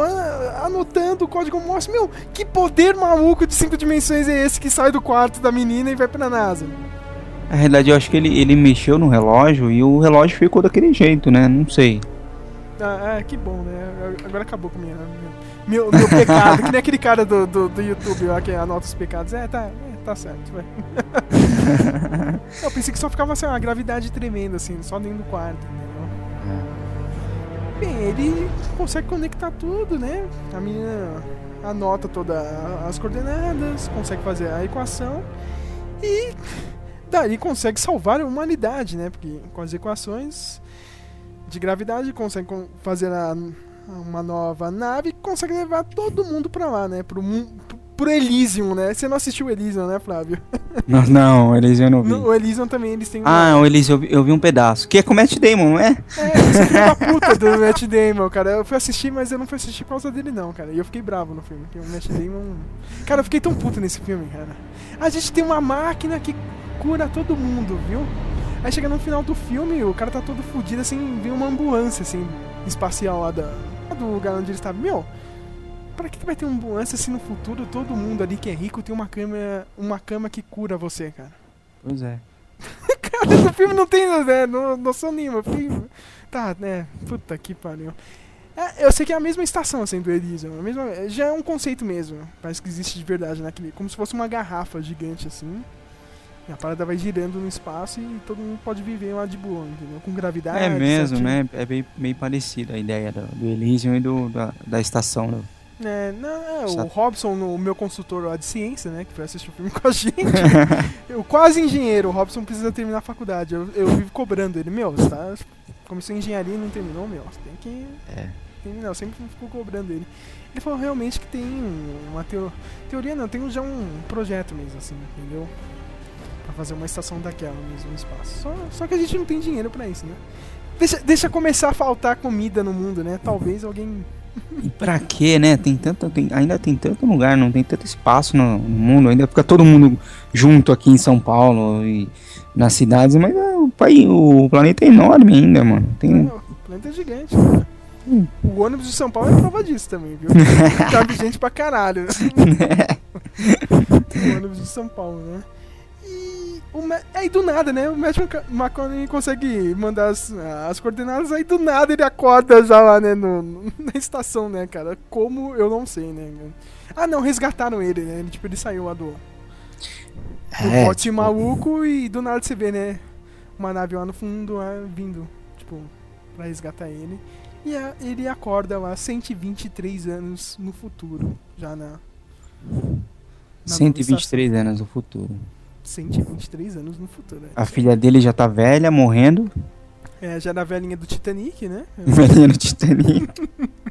anotando o código Morse. Meu, que poder maluco de cinco dimensões é esse que sai do quarto da menina e vai pra NASA? Na realidade, eu acho que ele, ele mexeu no relógio e o relógio ficou daquele jeito, né? Não sei. Ah, é, que bom, né? Agora acabou com minha, meu, meu, meu pecado. que nem aquele cara do, do, do YouTube lá que anota os pecados. É, tá, é, tá certo, vai. eu pensei que só ficava assim, uma gravidade tremenda, assim, só dentro do quarto, entendeu? Bem, ele consegue conectar tudo, né? A menina anota todas as coordenadas, consegue fazer a equação e daí consegue salvar a humanidade, né? Porque com as equações de gravidade consegue con- fazer a- uma nova nave e consegue levar todo mundo pra lá, né? Pro, pro Elysium, né? Você não assistiu o Elysium, né, Flávio? Não, não, eles eu não vi. No, o Elysium também eles têm Ah, o Elise, eu vi, eu vi um pedaço. Que é com o Matt Damon, não é? É, filho da puta do Matt Damon, cara. Eu fui assistir, mas eu não fui assistir por causa dele, não, cara. E eu fiquei bravo no filme, porque o Matt Damon. Cara, eu fiquei tão puto nesse filme, cara. A gente tem uma máquina que cura todo mundo, viu? Aí chega no final do filme, o cara tá todo fudido, assim, vem uma ambulância, assim, espacial lá da, do lugar onde ele estava. Meu, pra que, que vai ter uma ambulância se no futuro todo mundo ali que é rico tem uma cama, uma cama que cura você, cara? Pois é. Cara, no filme não tem né, no- noção nenhuma. fiquei- Tá, né? Puta que pariu. É, eu sei que é a mesma estação, assim, do Elysium. A mesma, já é um conceito mesmo. Parece que existe de verdade naquele. Como se fosse uma garrafa gigante, assim. E a parada vai girando no espaço e todo mundo pode viver lá de boa, entendeu? Com gravidade. É mesmo, certinho. né? É bem, bem parecida a ideia do, do Elysium e do, da, da estação. né? É, não, é, o Robson, o meu consultor lá de ciência, né, que foi assistir o filme com a gente, eu quase engenheiro, o Robson precisa terminar a faculdade, eu, eu vivo cobrando ele, meu, você tá, começou engenharia e não terminou, meu, você tem que É. terminar, eu sempre fico cobrando ele. Ele falou realmente que tem uma teo, teoria, não, tem já um projeto mesmo, assim, entendeu? Pra fazer uma estação daquela mesmo no espaço. Só, só que a gente não tem dinheiro pra isso, né? Deixa, deixa começar a faltar comida no mundo, né? Talvez alguém E pra quê, né? Tem tanto, tem, ainda tem tanto lugar, não tem tanto espaço no, no mundo, ainda fica todo mundo junto aqui em São Paulo e nas cidades, mas é, o, país, o planeta é enorme ainda, mano. Tem, O planeta é gigante, cara. O ônibus de São Paulo é prova disso também, viu? Cabe gente pra caralho. o ônibus de São Paulo, né? O Ma- aí do nada, né? O Matthew Mc- McConaughey consegue mandar as, as coordenadas, aí do nada ele acorda já lá, né? No, no- na estação, né, cara? Como eu não sei, né? Ah, não, resgataram ele, né? Ele, tipo, ele saiu lá do, do É, pote tipo- maluco e do nada você vê, né? Uma nave lá no fundo, lá, vindo, tipo, pra resgatar ele. E a- ele acorda lá 123 anos no futuro, já na. na 123 anos no futuro. 123 anos no futuro. A filha dele já tá velha, morrendo. É, já na velhinha do Titanic, né? Velhinha no Titanic.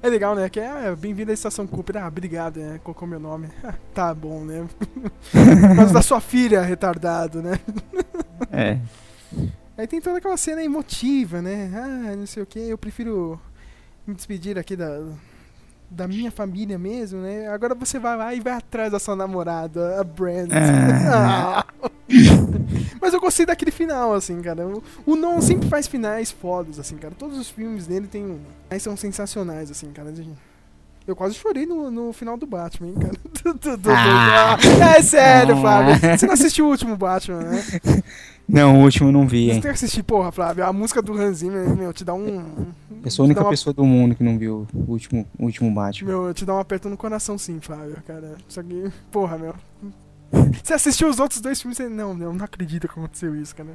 É legal, né? Que é bem-vindo à estação Cooper. Ah, obrigado, né? Colocou meu nome. tá bom, né? Por causa da sua filha, retardado, né? É. Aí tem toda aquela cena emotiva, né? Ah, não sei o que, eu prefiro me despedir aqui da, da minha família mesmo, né? Agora você vai lá e vai atrás da sua namorada, a Brand. Ah. Ah. Mas eu gostei daquele final, assim, cara. O, Nolan sempre faz finais fodas, assim, cara. Todos os filmes dele tem. Aí são sensacionais, assim, cara. Eu quase chorei no, no final do Batman, hein, cara. Do- Ah. é sério, Ah. Flávio. Você não assistiu o último Batman, né? Não, o último eu não vi, Você hein. tem que assistir, porra, Flávio. A música do Hans Zimmer, meu, te dá um. Eu sou a única uma- pessoa do mundo que não viu o último, o último Batman. Meu, te dá um aperto no coração sim, Flávio, cara. Só que, porra, meu. Você assistiu os outros dois filmes e você. Não, não, não acredito que aconteceu isso, cara.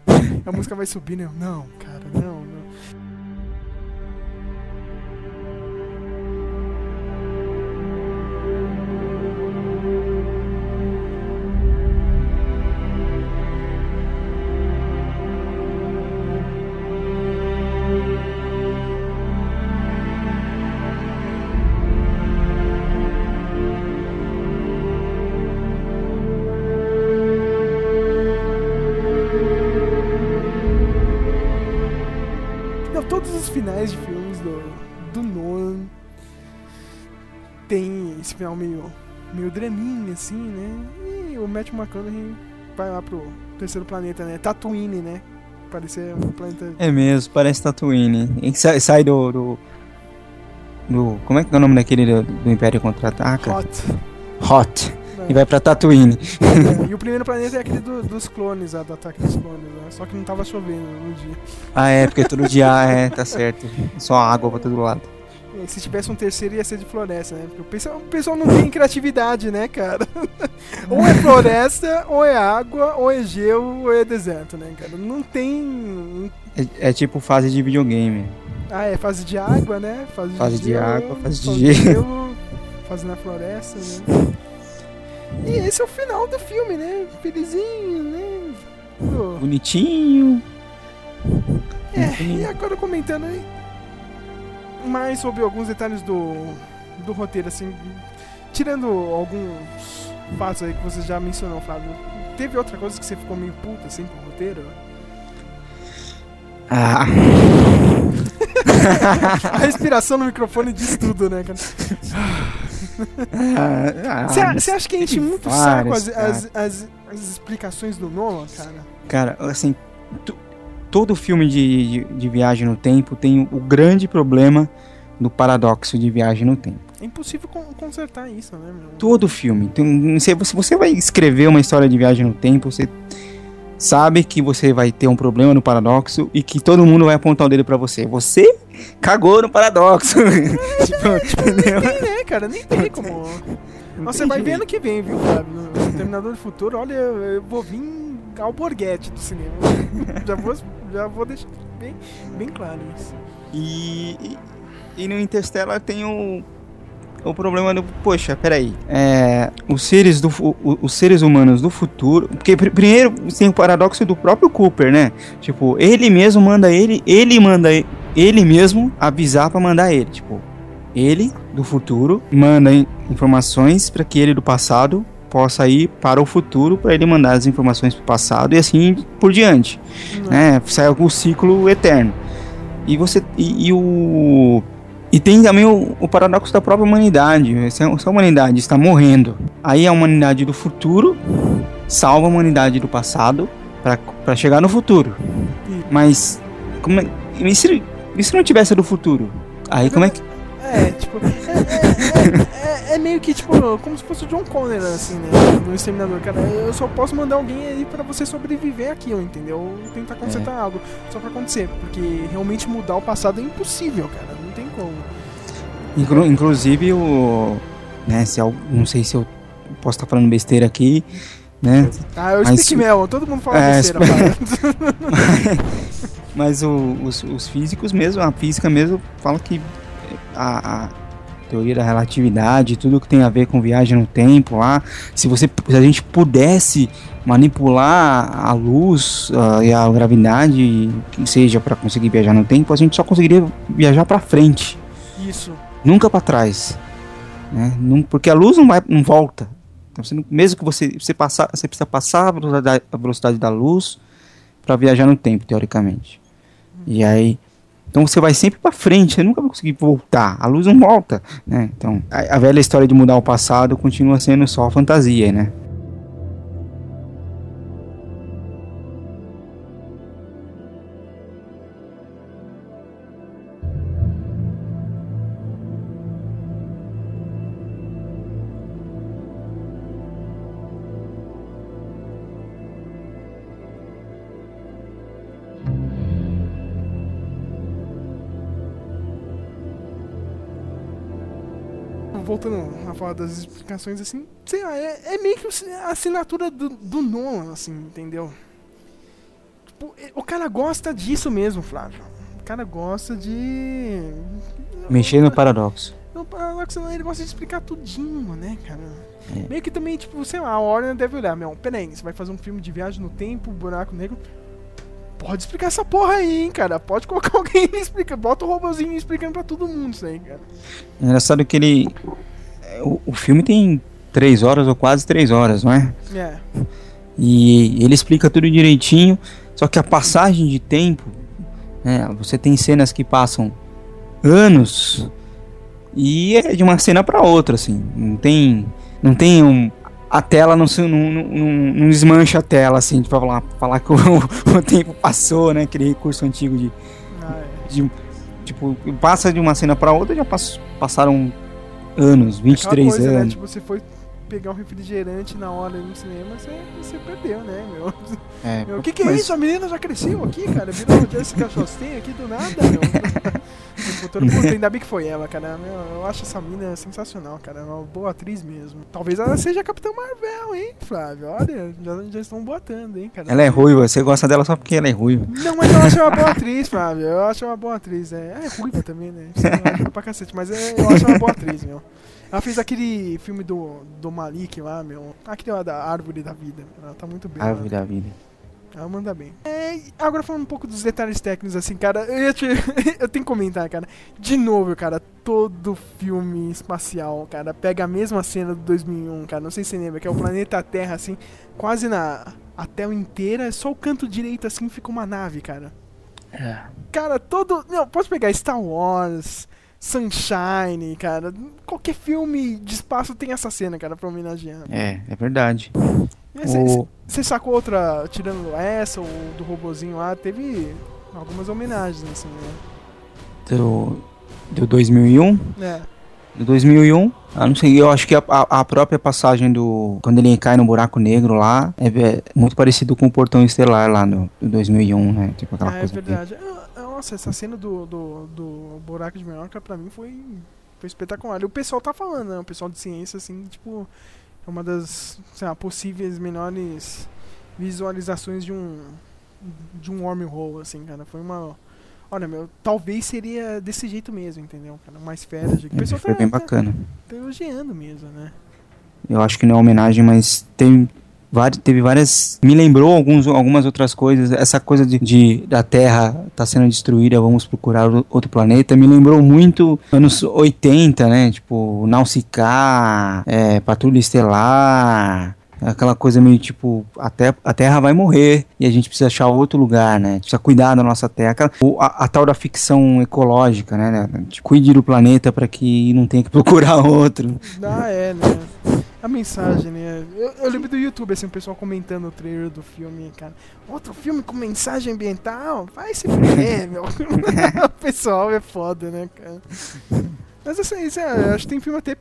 A música vai subir, né? Não, cara, não. Não, final meio, meio draminha, assim, né? E o Matt McConaughey vai lá pro terceiro planeta, né? Tatooine, né? Parecer um planeta... É mesmo, parece Tatooine. E sai, sai do, do, do- Como é que é o nome daquele do, do Império Contra-Ataca? Hot. Hot. E vai pra Tatooine. É, e o primeiro planeta é aquele do- dos clones, do ataque dos clones, né? Só que não tava chovendo no dia. ah, é, porque todo dia é, tá certo. Só água pra todo lado. Se tivesse um terceiro ia ser de floresta, né? Porque o pessoal, o pessoal não tem criatividade, né, cara? ou é floresta, ou é água, ou é gelo, ou é deserto, né, cara? Não tem. É, é tipo fase de videogame. Ah, é fase de água, né? Fase, Fase de gelo, água, fase de gelo. Fase na floresta, né? E esse é o final do filme, né? Felizinho, né? Pô, Bonitinho. É, e agora comentando aí mais sobre alguns detalhes do, do roteiro, assim, tirando alguns fatos aí que você já mencionou, Flávio. Teve outra coisa que você ficou meio puta assim com o roteiro? Ah. A respiração no microfone diz tudo, né, cara? Ah, Você ah, você acha que a gente muito saco vários, as, cara. as, as, as explicações do Nolan, cara? Cara, assim, tu- todo filme de, de, de viagem no tempo tem o, grande problema do paradoxo de viagem no tempo. É impossível con- consertar isso, né, meu? Todo filme. Tem, se você- você vai escrever uma história de viagem no tempo, você sabe que você vai ter um problema no paradoxo e que todo mundo vai apontar o dedo pra você. Você cagou no paradoxo. tipo, entendeu? Nem tem, né, cara? Nem tem como. Mas você vai ver ano que vem, viu, Flávio? No Terminador do Futuro, olha, eu eu vou vir alborguete do cinema. já, vou, já vou deixar bem, bem claro isso. E, e, e no Interstellar tem o, o problema do. Poxa, peraí. É, os, seres do, o- os seres humanos do futuro. Porque pr- primeiro tem o paradoxo do próprio Cooper, né? Tipo, ele mesmo manda ele. Ele manda e- ele mesmo avisar pra mandar ele. Tipo, ele do futuro manda in- informações pra que ele do passado possa ir para o futuro para ele mandar as informações pro passado e assim por diante, né? Sai algum ciclo eterno. E você e, e o e tem também o, o paradoxo da própria humanidade. Se a, se a humanidade está morrendo, aí a humanidade do futuro salva a humanidade do passado para chegar no futuro. Mas como é, e se, e se não tivesse do futuro? Aí como é que É, tipo, é, é- é- é meio que, tipo, como se fosse o John Connor, assim, né? No Exterminador, cara. Eu só posso mandar alguém aí pra você sobreviver aquilo, entendeu? Tentar consertar algo. Só pra acontecer. Porque realmente mudar o passado é impossível, cara. Não tem como. Inclu- inclusive o né, se não sei se eu posso estar falando besteira aqui, né? Ah, eu mas- Mel, todo mundo fala É, besteira, cara. Mas o- os, os físicos mesmo, a física mesmo, fala que a, a teoria da relatividade, tudo que tem a ver com viagem no tempo lá, se você se a gente pudesse manipular a luz ah, e a gravidade, que seja para conseguir viajar no tempo, a gente só conseguiria viajar para frente, Isso. nunca para trás, né? Não- porque a luz não vai, não volta. Então, você mesmo que você você passar, você precisa passar a velocidade, a velocidade da luz para viajar no tempo, teoricamente. E aí, então você vai sempre para frente, você nunca vai conseguir voltar. A luz não volta, né? Então, a, a velha história de mudar o passado continua sendo só fantasia, né? Das explicações, assim, sei lá, é, é meio que a assinatura do, do Nolan, assim, entendeu? Tipo, é- o cara gosta disso mesmo, Flávio. O cara gosta de. Mexer no paradoxo. Não, paradoxo não, ele gosta de explicar tudinho, né, cara? É. Meio que também, tipo, sei lá, a Warner deve olhar, meu, peraí, você vai fazer um filme de viagem no tempo, buraco negro. Pode explicar essa porra aí, hein, cara. Pode colocar alguém explicando. Bota o robôzinho explicando pra todo mundo isso aí, cara. Engraçado que ele. É, O, o filme tem três horas ou quase três horas, não é? É. E ele explica tudo direitinho, só que a passagem de tempo, né, você tem cenas que passam anos e é de uma cena para outra, assim, não tem, não tem um, a tela não, não, não, não- desmancha a tela, assim, pra falar, falar que o, o tempo passou, né, aquele recurso antigo de, de tipo, passa de uma cena para outra, já pass- passaram anos, 23 Aquela coisa, né? anos. Tipo, você foi pegar um refrigerante na hora no cinema, você, você perdeu, né, meu? É, Meu, O que, que é mas- isso? A menina já cresceu aqui, cara? Virou Jessica Chastain aqui do nada, meu. Futuro, puta, ainda bem que foi ela, cara. Meu, eu acho essa mina sensacional, cara. É uma boa atriz mesmo. Talvez ela seja a Capitã Marvel, hein, Flávio? Olha, já, já estão botando, hein, cara. Ela é ruiva, você gosta dela só porque ela é ruiva. Não, mas eu acho uma boa atriz, Flávio. Eu acho uma boa atriz. É, é ruiva também, né? Eu acho pra cacete, mas é, eu acho uma boa atriz, meu. Ela fez aquele filme do, do Malik lá, meu. Aquele lá da Árvore da Vida. Ela tá muito bem. Árvore lá. da vida. Ela manda bem. É, agora falando um pouco dos detalhes técnicos, assim, cara, eu, ia te- eu tenho que comentar, cara. De novo, cara, todo filme espacial, cara, pega a mesma cena do 2001, cara. Não sei se você lembra, que é o planeta Terra, assim, quase na a tela inteira, só o canto direito, assim, fica uma nave, cara. Cara, todo. Não, posso pegar Star Wars, Sunshine, cara. Qualquer filme de espaço tem essa cena, cara, pra homenagear. É, é verdade. Você O- sacou outra, tirando essa ou do robozinho lá, teve algumas homenagens, assim, né? Do, do 2001? É. Do 2001. Ah, não sei, eu acho que a, a- própria passagem do. Quando ele cai no buraco negro lá, é, é muito parecido com o portão estelar lá no, do 2001, né? Tipo aquela Ah, é coisa. verdade. Ah, Nossa, essa cena do, do, do buraco de minhoca pra mim foi, foi espetacular. E o pessoal tá falando, né? O pessoal de ciência, assim, tipo, é uma das sei lá, possíveis melhores visualizações de um de um wormhole, assim, cara. Foi uma. Olha, meu, talvez seria desse jeito mesmo, entendeu? Cara, uma esfera de. O É, pessoal foi tá, bem tá- bacana. tá elogiando mesmo, né? Eu acho que não é homenagem, mas tem teve várias. Me lembrou alguns, algumas outras coisas. Essa coisa de, de da Terra tá sendo destruída, vamos procurar outro planeta. Me lembrou muito anos 80, né? Tipo, Nausicaa, é, Patrulha Estelar. Aquela coisa meio tipo, a, te- a Terra vai morrer e a gente precisa achar outro lugar, né? Precisa cuidar da nossa Terra. Aquela- a, a tal da ficção ecológica, né? né? Tipo, Cuide do planeta para que não tenha que procurar outro. Ah, é, né? A mensagem, né? Eu, eu lembro do YouTube, assim, o pessoal comentando o trailer do filme, cara. Outro filme com mensagem ambiental? Vai se fuder, meu. o pessoal é foda, né, cara? Mas assim, isso é, eu acho que tem filme até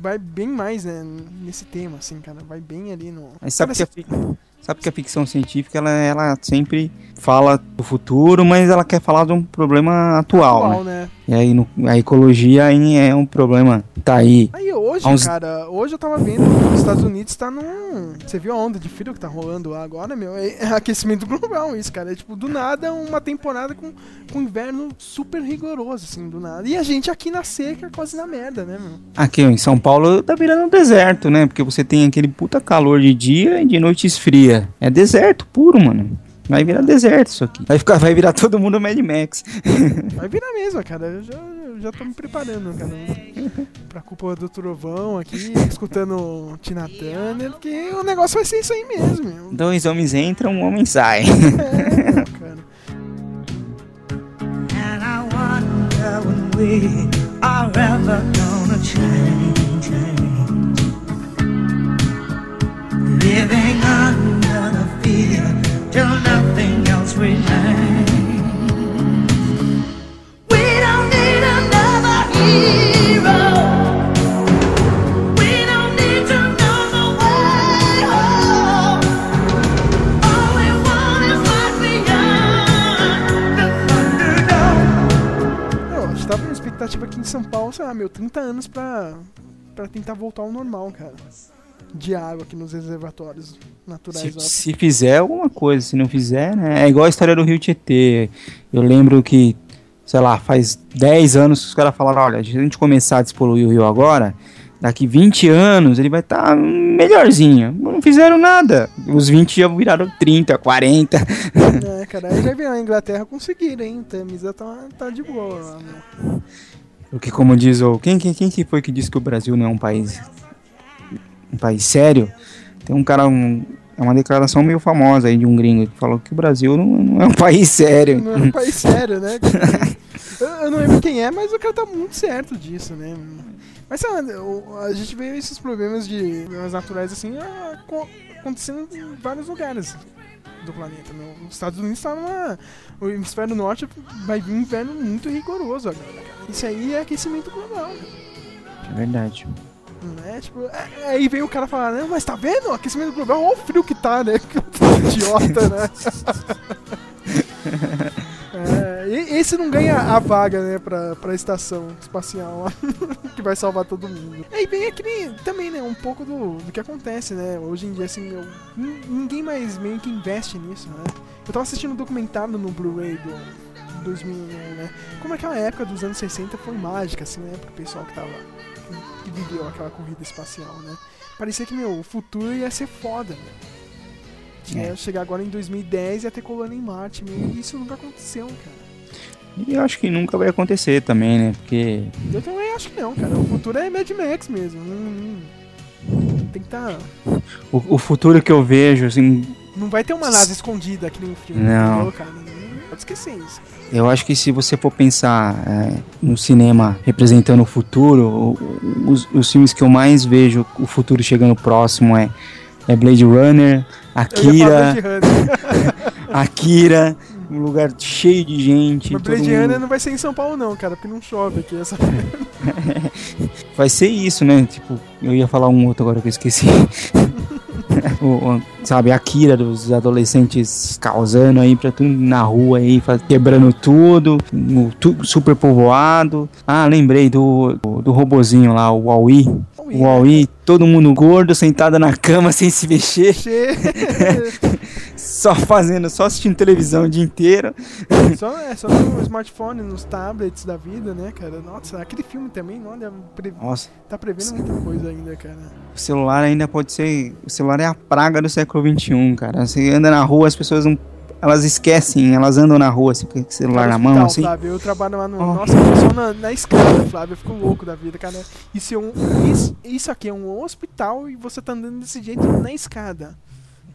vai bem mais, né, nesse tema, assim, cara. Vai bem ali no. Mas sabe que, Parece- a, sabe que a ficção científica ela, ela sempre fala do futuro, mas ela quer falar de um problema atual, Atual, né? né? E aí no- a ecologia aí é um problema tá aí. Aí hoje, uns- cara, hoje eu tava vendo que os Estados Unidos tá num. Você viu a onda de frio que tá rolando lá agora, meu? É aquecimento global isso, cara. É tipo, do nada, uma temporada com, com inverno super rigoroso, assim, do nada. E a gente aqui na seca, quase na merda, né, meu? Aqui em São Paulo tá virando um deserto, né? Porque você tem aquele puta calor de dia e de noite esfria. É deserto puro, mano. Vai virar deserto isso aqui. Vai, ficar, vai virar todo mundo Mad Max. Vai virar mesmo, cara. Eu já, eu já tô me preparando, cara. Pra culpa do trovão aqui, escutando Tina Turner, porque o negócio vai ser isso aí mesmo, meu. Dois homens entram, um homem sai. É, cara. And I wonder when we are ever gonna change, change. Living fear till nothing else remains. We expectativa aqui em São Paulo, sei lá, meu, 30 anos pra, pra tentar voltar ao normal, cara. De água aqui nos reservatórios naturais. Se, se fizer alguma coisa, se não fizer, né? É igual a história do Rio Tietê. Eu lembro que, sei lá, faz 10 anos que os caras falaram: olha, se a gente começar a despoluir o rio agora, daqui 20 anos ele vai estar melhorzinho. Não fizeram nada. Os 20 já viraram 30, 40. É, cara, aí já viu a Inglaterra conseguiram, hein? Tamisa tá, tá de boa lá, meu. Porque, como diz o. Quem, quem, quem que foi que disse que o Brasil não é um país. Um país sério? Tem um cara. Um, é uma declaração meio famosa aí de um gringo que falou que o Brasil não, não é um país sério. Não é um país sério, né? Eu, eu não lembro quem é, mas o cara tá muito certo disso, né? Mas sabe, a gente vê esses problemas de problemas naturais assim acontecendo em vários lugares do planeta. Né? Os Estados Unidos tá numa. O hemisfério norte vai vir um inverno muito rigoroso agora. Isso aí é aquecimento global. É verdade. Né? Tipo, é- aí vem o cara falar, né? Mas tá vendo? O aquecimento global, olha o frio que tá, né? Que idiota, né? É, Esse não ganha a vaga, né, pra, pra estação espacial lá, que vai salvar todo mundo. E aí vem aquele, também, né, um pouco do, do que acontece, né, hoje em dia, assim, nin- ninguém mais meio que investe nisso, né. Eu tava assistindo um documentário no Blu-ray do 2001, né, como aquela época dos anos 60 foi mágica, assim, né, pro pessoal que tava, viveu aquela corrida espacial, né. Parecia que, meu, o futuro ia ser foda, né. Tinha É. chegar agora em 2010 e ia ter colônia em Marte, meu, e isso nunca aconteceu, cara. E eu acho que nunca vai acontecer também, né? Porque Eu também acho que não, cara. O futuro é Mad Max mesmo. Não, não- tem que tá. o, o futuro que eu vejo, assim, Não vai ter uma nave escondida aqui no filme. Não pode esquecer isso. Eu acho que se você for pensar é, no cinema representando o futuro, os, os filmes que eu mais vejo o futuro chegando próximo é, é Blade Runner, Akira, Blade Runner. Akira, um lugar cheio de gente. Mas Blade mundo- Runner não vai ser em São Paulo, não, cara, porque não chove aqui. Essa... Vai ser isso, né? Tipo, eu ia falar um outro agora que eu esqueci. O- sabe, Akira dos adolescentes causando aí pra tudo na rua aí, quebrando tudo, no, tu, super povoado. Ah, lembrei do, do, do robozinho lá, o Huawei. O Huawei, todo mundo gordo, sentado na cama sem se mexer, só fazendo, só assistindo televisão o dia inteiro. só, é só no smartphone, nos tablets da vida, né, cara? Nossa, aquele filme também, olha, pre... Nossa. tá prevendo muita coisa ainda, cara. O celular ainda pode ser. O celular é a praga do século XXI, cara. Você anda na rua, as pessoas não. Elas esquecem, elas andam na rua assim, com o celular na mão, assim. Flávio, eu trabalho lá no. Oh. Nossa, eu só na, na escada, Flávio. Eu fico louco da vida, cara. Isso, é um, isso, isso aqui é um hospital e você tá andando desse jeito na escada.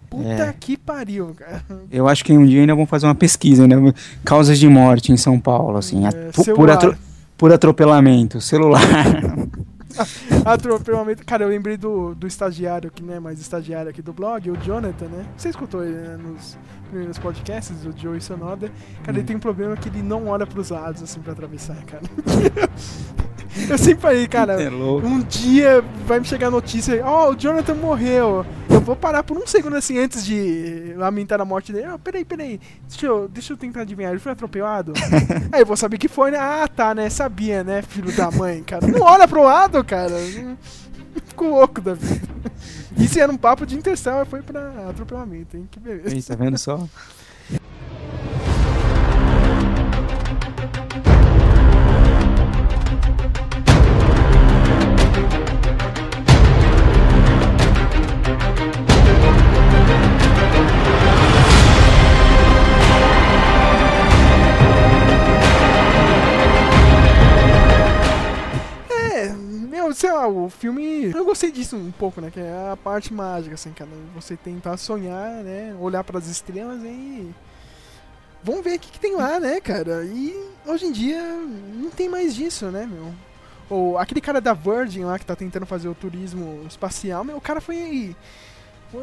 Puta É. que pariu, cara. Eu acho que um dia ainda vão fazer uma pesquisa, né? Causas de morte em São Paulo, assim. pu- por, atro- por atropelamento, celular. Atropelamento. Cara, eu lembrei do, do estagiário que não é mais estagiário aqui do blog, o Jonathan, né? Você escutou ele né, nos primeiros podcasts, o Joey Sonoda. Cara, ele tem um problema que ele não olha pros lados, assim, pra atravessar, cara. eu sempre falei, cara, É um dia vai me chegar a notícia, ó, o Jonathan morreu. Eu vou parar por um segundo, assim, antes de lamentar a morte dele. Ah, peraí, peraí, deixa eu, deixa eu tentar adivinhar, ele foi atropelado? Aí eu vou saber que foi, né? Ah, tá, né? Sabia, né, filho da mãe, cara. Não olha pro lado, cara. Fico louco da vida. Isso era um papo de Interstellar, foi pra atropelamento, hein? Que beleza. Aí, tá vendo só? Sei lá, o filme. Eu gostei disso um pouco, né? Que é a parte mágica, assim, cara. Você tentar sonhar, né? Olhar pras estrelas e. Vamos ver o que, que tem lá, né, cara? E hoje em dia não tem mais disso, né, meu? Ou aquele cara da Virgin lá que tá tentando fazer o turismo espacial, meu, o cara foi.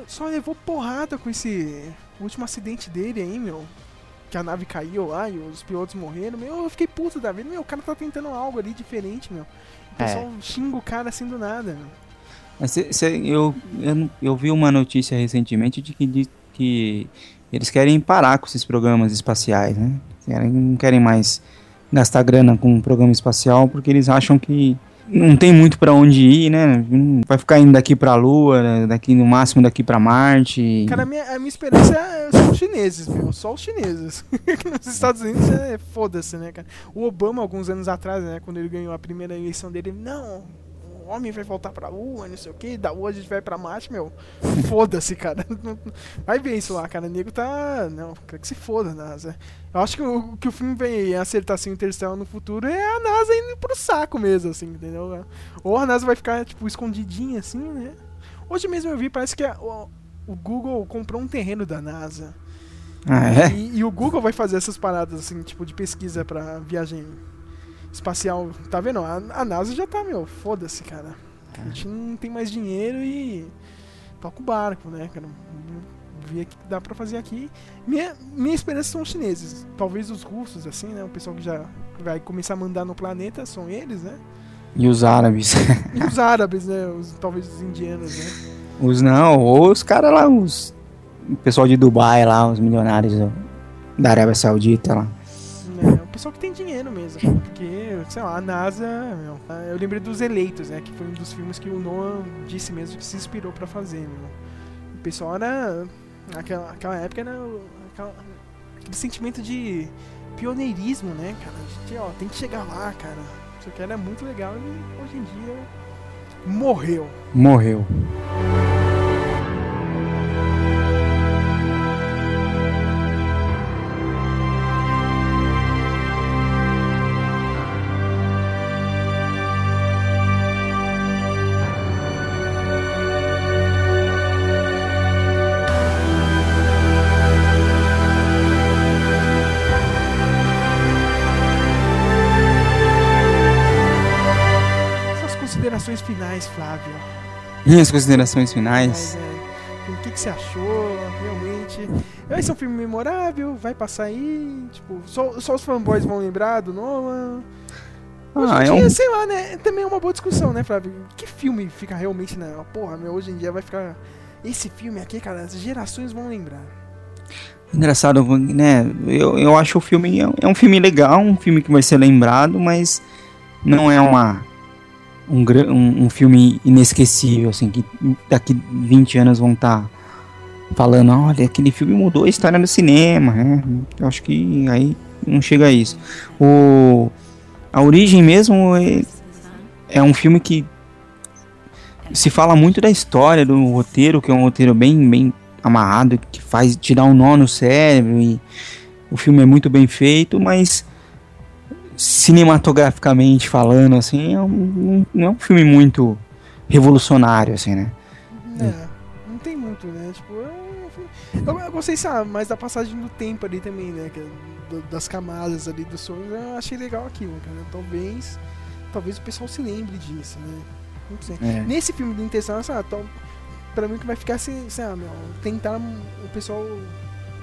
Só levou porrada com esse último acidente dele aí, meu. Que a nave caiu lá e os pilotos morreram. Meu, eu fiquei puto da vida. Meu, o cara tá tentando algo ali diferente, meu. O É. pessoal xinga o cara assim do nada, cê- cê- eu, eu, eu vi uma notícia recentemente de que, de que eles querem parar com esses programas espaciais, né? Querem, não querem mais gastar grana com um programa espacial porque eles acham que não tem muito pra onde ir, né? Vai ficar indo daqui pra Lua, daqui no máximo daqui pra Marte. Cara, a minha, a minha esperança é- são os chineses, meu. Só os chineses. Nos Estados Unidos é foda-se, né, cara? O Obama, alguns anos atrás, né, quando ele ganhou a primeira eleição dele, não, o homem vai voltar pra Lua, não sei o que, da Lua a gente vai pra Marte, meu. Foda-se, cara. Vai ver isso lá, cara. O nego tá. Não, quer que se foda, NASA. Eu acho que o que o filme vem acertar assim Interstellar no futuro é a NASA indo pro saco mesmo, assim, entendeu? Ou a NASA vai ficar, tipo, escondidinha assim, né? Hoje mesmo eu vi, parece que a- o, o Google comprou um terreno da NASA. Ah, é? E, e o Google vai fazer essas paradas, assim, tipo, de pesquisa pra viagem espacial. Tá vendo? A, a NASA já tá, meu, foda-se, cara. A gente não tem mais dinheiro e toca o barco, né, cara? Ver o que dá pra fazer aqui. Minha, minha esperança são os chineses. Talvez os russos, assim, né? O pessoal que já vai começar a mandar no planeta são eles, né? E os árabes. E os árabes, né? Os, talvez os indianos, né? os não, ou os caras lá, os. O pessoal de Dubai lá, os milionários da Arábia Saudita lá. Pessoal que tem dinheiro mesmo. Porque, sei lá, a NASA, meu, eu lembrei dos Eleitos, né? Que foi um dos filmes que o Noah disse mesmo que se inspirou pra fazer, meu. O pessoal era. Naquela, naquela época era aquela, aquele sentimento de pioneirismo, né, cara? A gente, ó, tem que chegar lá, cara. Isso aqui era muito legal e hoje em dia morreu. Morreu. Minhas considerações finais. Mas, é, o que, que você achou, realmente? Vai ser um filme memorável, vai passar aí, tipo, só, só os fanboys vão lembrar do Nolan. Hoje Ah, em é dia, um- sei lá, né? Também é uma boa discussão, né, Flávio? Que filme fica realmente na. Porra, meu, hoje em dia vai ficar. Esse filme aqui, cara, as gerações vão lembrar. Engraçado, né? Eu, eu acho o filme. É um filme legal, um filme que vai ser lembrado, mas não é uma. Um, um, um filme inesquecível, assim, que daqui 20 anos vão estar falando, olha, aquele filme mudou a história do cinema, né? Eu acho que aí não chega a isso. O, a origem mesmo é, é um filme que se fala muito da história do roteiro, que é um roteiro bem, bem amarrado, que faz te dar um nó no cérebro e o filme é muito bem feito, mas cinematograficamente falando, assim, é um, não é um filme muito revolucionário, assim, né? É, não tem muito, né? Tipo, é um filme- eu, eu gostei, sabe, mais da passagem do tempo ali também, né? é do- das camadas ali dos sonhos, eu achei legal aquilo, cara. Talvez, talvez o pessoal se lembre disso, né? Não sei. É. Nesse filme do Interstellar, sabe, pra mim que vai ficar assim, sabe, meu, tentar o pessoal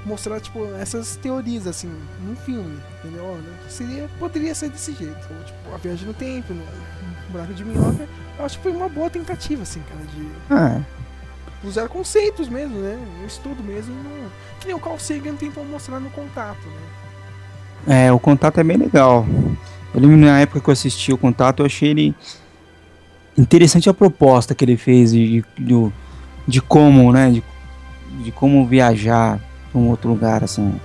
mostrar, tipo, essas teorias, assim, num filme, entendeu? Olha, Seria, poderia ser desse jeito, ou, tipo, a viagem no tempo, no, no buraco de minhoca, eu acho que foi uma boa tentativa, assim, cara, de Ah, usar conceitos mesmo, né? Um estudo mesmo, no- que nem o Carl Sagan tentou mostrar no contato, né? É, o contato é bem legal. Eu lembro na época que eu assisti o contato, eu achei ele interessante a proposta que ele fez de, de, de como, né? De, de como viajar um outro lugar, assim.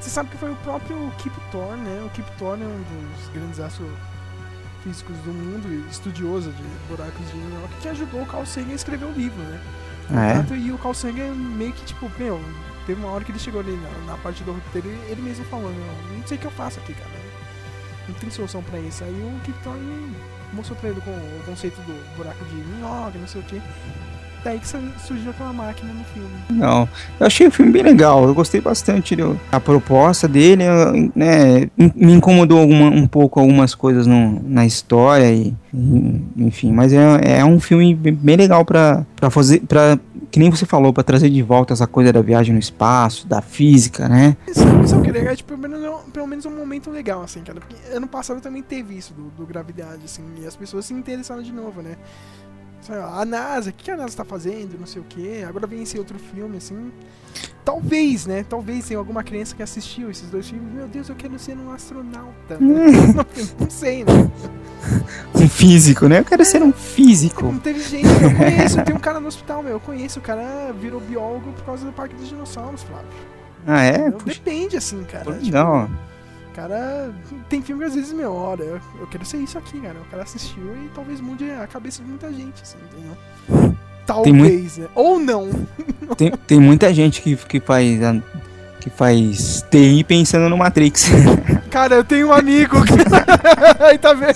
Você sabe que foi o próprio Kip Thorne, né? O Kip Thorne é um dos grandes astrofísicos do mundo, e estudioso de buracos de minhoca, que ajudou o Carl Sagan a escrever o livro, né? Ah, é? E o Carl Sagan meio que, tipo, meu, teve uma hora que ele chegou ali na, na parte do roteiro e ele mesmo meu, não sei o que eu faço aqui, cara. Não tem solução pra isso. Aí o Kip Thorne mostrou pra ele com o conceito do buraco de minhoca, não sei o que. Daí que su- surgiu aquela máquina no filme. Não, eu achei o filme bem legal, eu gostei bastante do, a proposta dele, eu, né, me incomodou alguma, um pouco algumas coisas no, na história e, e- enfim, mas é, é um filme bem, legal pra, pra fazer, pra, que nem você falou, pra trazer de volta essa coisa da viagem no espaço, da física, né? Sabe, sabe o que é legal? É, tipo, pelo, menos, pelo menos um momento legal, assim, cara. Porque ano passado também teve isso do, do Gravidade, assim, e as pessoas se interessaram de novo, né? Sabe, A NASA, o que a NASA tá fazendo, não sei o que. Agora vem esse outro filme, assim. Talvez, né? Talvez tenha alguma criança que assistiu esses dois filmes. Meu Deus, eu quero ser um astronauta. né? não sei, né? Um físico, né? Eu quero ser um físico. Não teve gente, eu conheço, tem um cara no hospital, meu. Eu conheço, o cara virou biólogo por causa do Parque dos Dinossauros, Flávio. Ah, é? Depende, assim, cara. Tipo, legal. Cara tem filme que às vezes, meu, olha, eu, eu quero ser isso aqui, cara. O cara assistiu e talvez mude a cabeça de muita gente, assim, entendeu? Talvez, muito- né? Ou não. Tem, tem muita gente que, que faz a- que faz TI pensando no Matrix. Cara, eu tenho um amigo que. Aí tá vendo?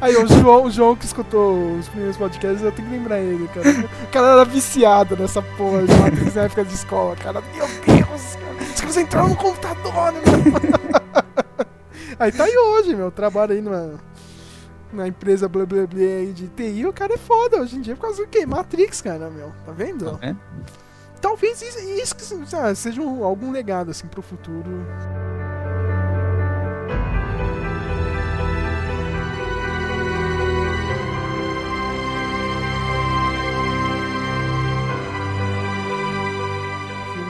Aí o João, o João que escutou os primeiros podcasts, eu tenho que lembrar ele, cara. O cara era viciado nessa porra de Matrix na época de escola, cara. Meu Deus, cara. Os caras entraram no computador, né? Aí tá aí hoje, meu. Trabalha aí numa, na empresa blá blá blá aí de TI, o cara é foda hoje em dia por causa do quê? Matrix, cara, meu. Tá vendo? É? Talvez isso, isso que seja um- algum legado, assim, pro futuro.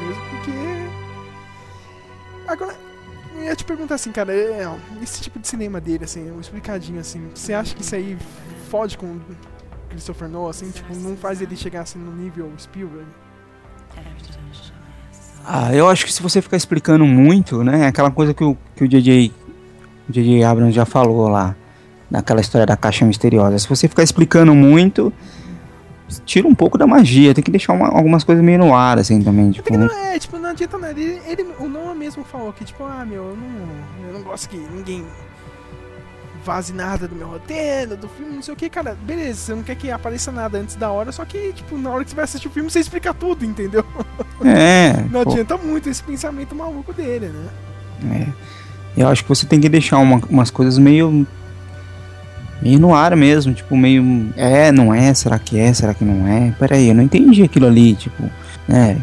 Mesmo, porque. Agora, é tipo perguntar assim, cara, é, esse tipo de cinema dele, assim, um explicadinho assim, você acha que isso aí fode com o Christopher Nolan, assim, tipo, não faz ele chegar assim no nível Spielberg? Ah, eu acho que se você ficar explicando muito, né? Aquela coisa que o, que o DJ, o DJ Abrams já falou lá, naquela história da caixa misteriosa. Se você ficar explicando muito, tira um pouco da magia. Tem que deixar uma- algumas coisas meio no ar, assim, também. Tipo, Não é, tipo, não adianta nada. Ele, ele- o Noah mesmo falou que, tipo, ah, meu, eu não, eu não gosto que ninguém vaze nada do meu roteiro, do filme, não sei o que, cara. Beleza, você não quer que apareça nada antes da hora, só que, tipo, na hora que você vai assistir o filme, você explica tudo, entendeu? É, Não pô. adianta muito esse pensamento maluco dele, né? é. Eu acho que você tem que deixar uma- umas coisas meio. Meio no ar mesmo. Tipo, meio. É, não é? Será que é? Será que não é? Peraí, eu não entendi aquilo ali. Tipo, é.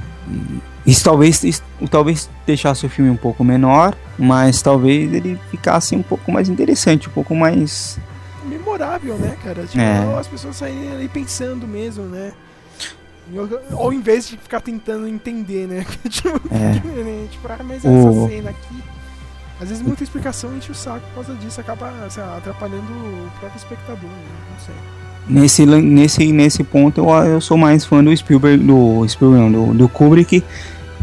Isso talvez, isso, talvez deixasse o filme um pouco menor, mas talvez ele ficasse um pouco mais interessante, um pouco mais. Memorável, né, cara? Tipo, É. as pessoas saírem ali pensando mesmo, né? Ao invés de ficar tentando entender, né? tipo, É. Tipo, ah, mas O- essa cena aqui. Às vezes muita explicação enche o saco por causa disso, acaba lá, atrapalhando o próprio espectador, né? Não sei. Nesse, nesse, nesse ponto eu, eu sou mais fã do Spielberg, do Spielberg, do, do Kubrick,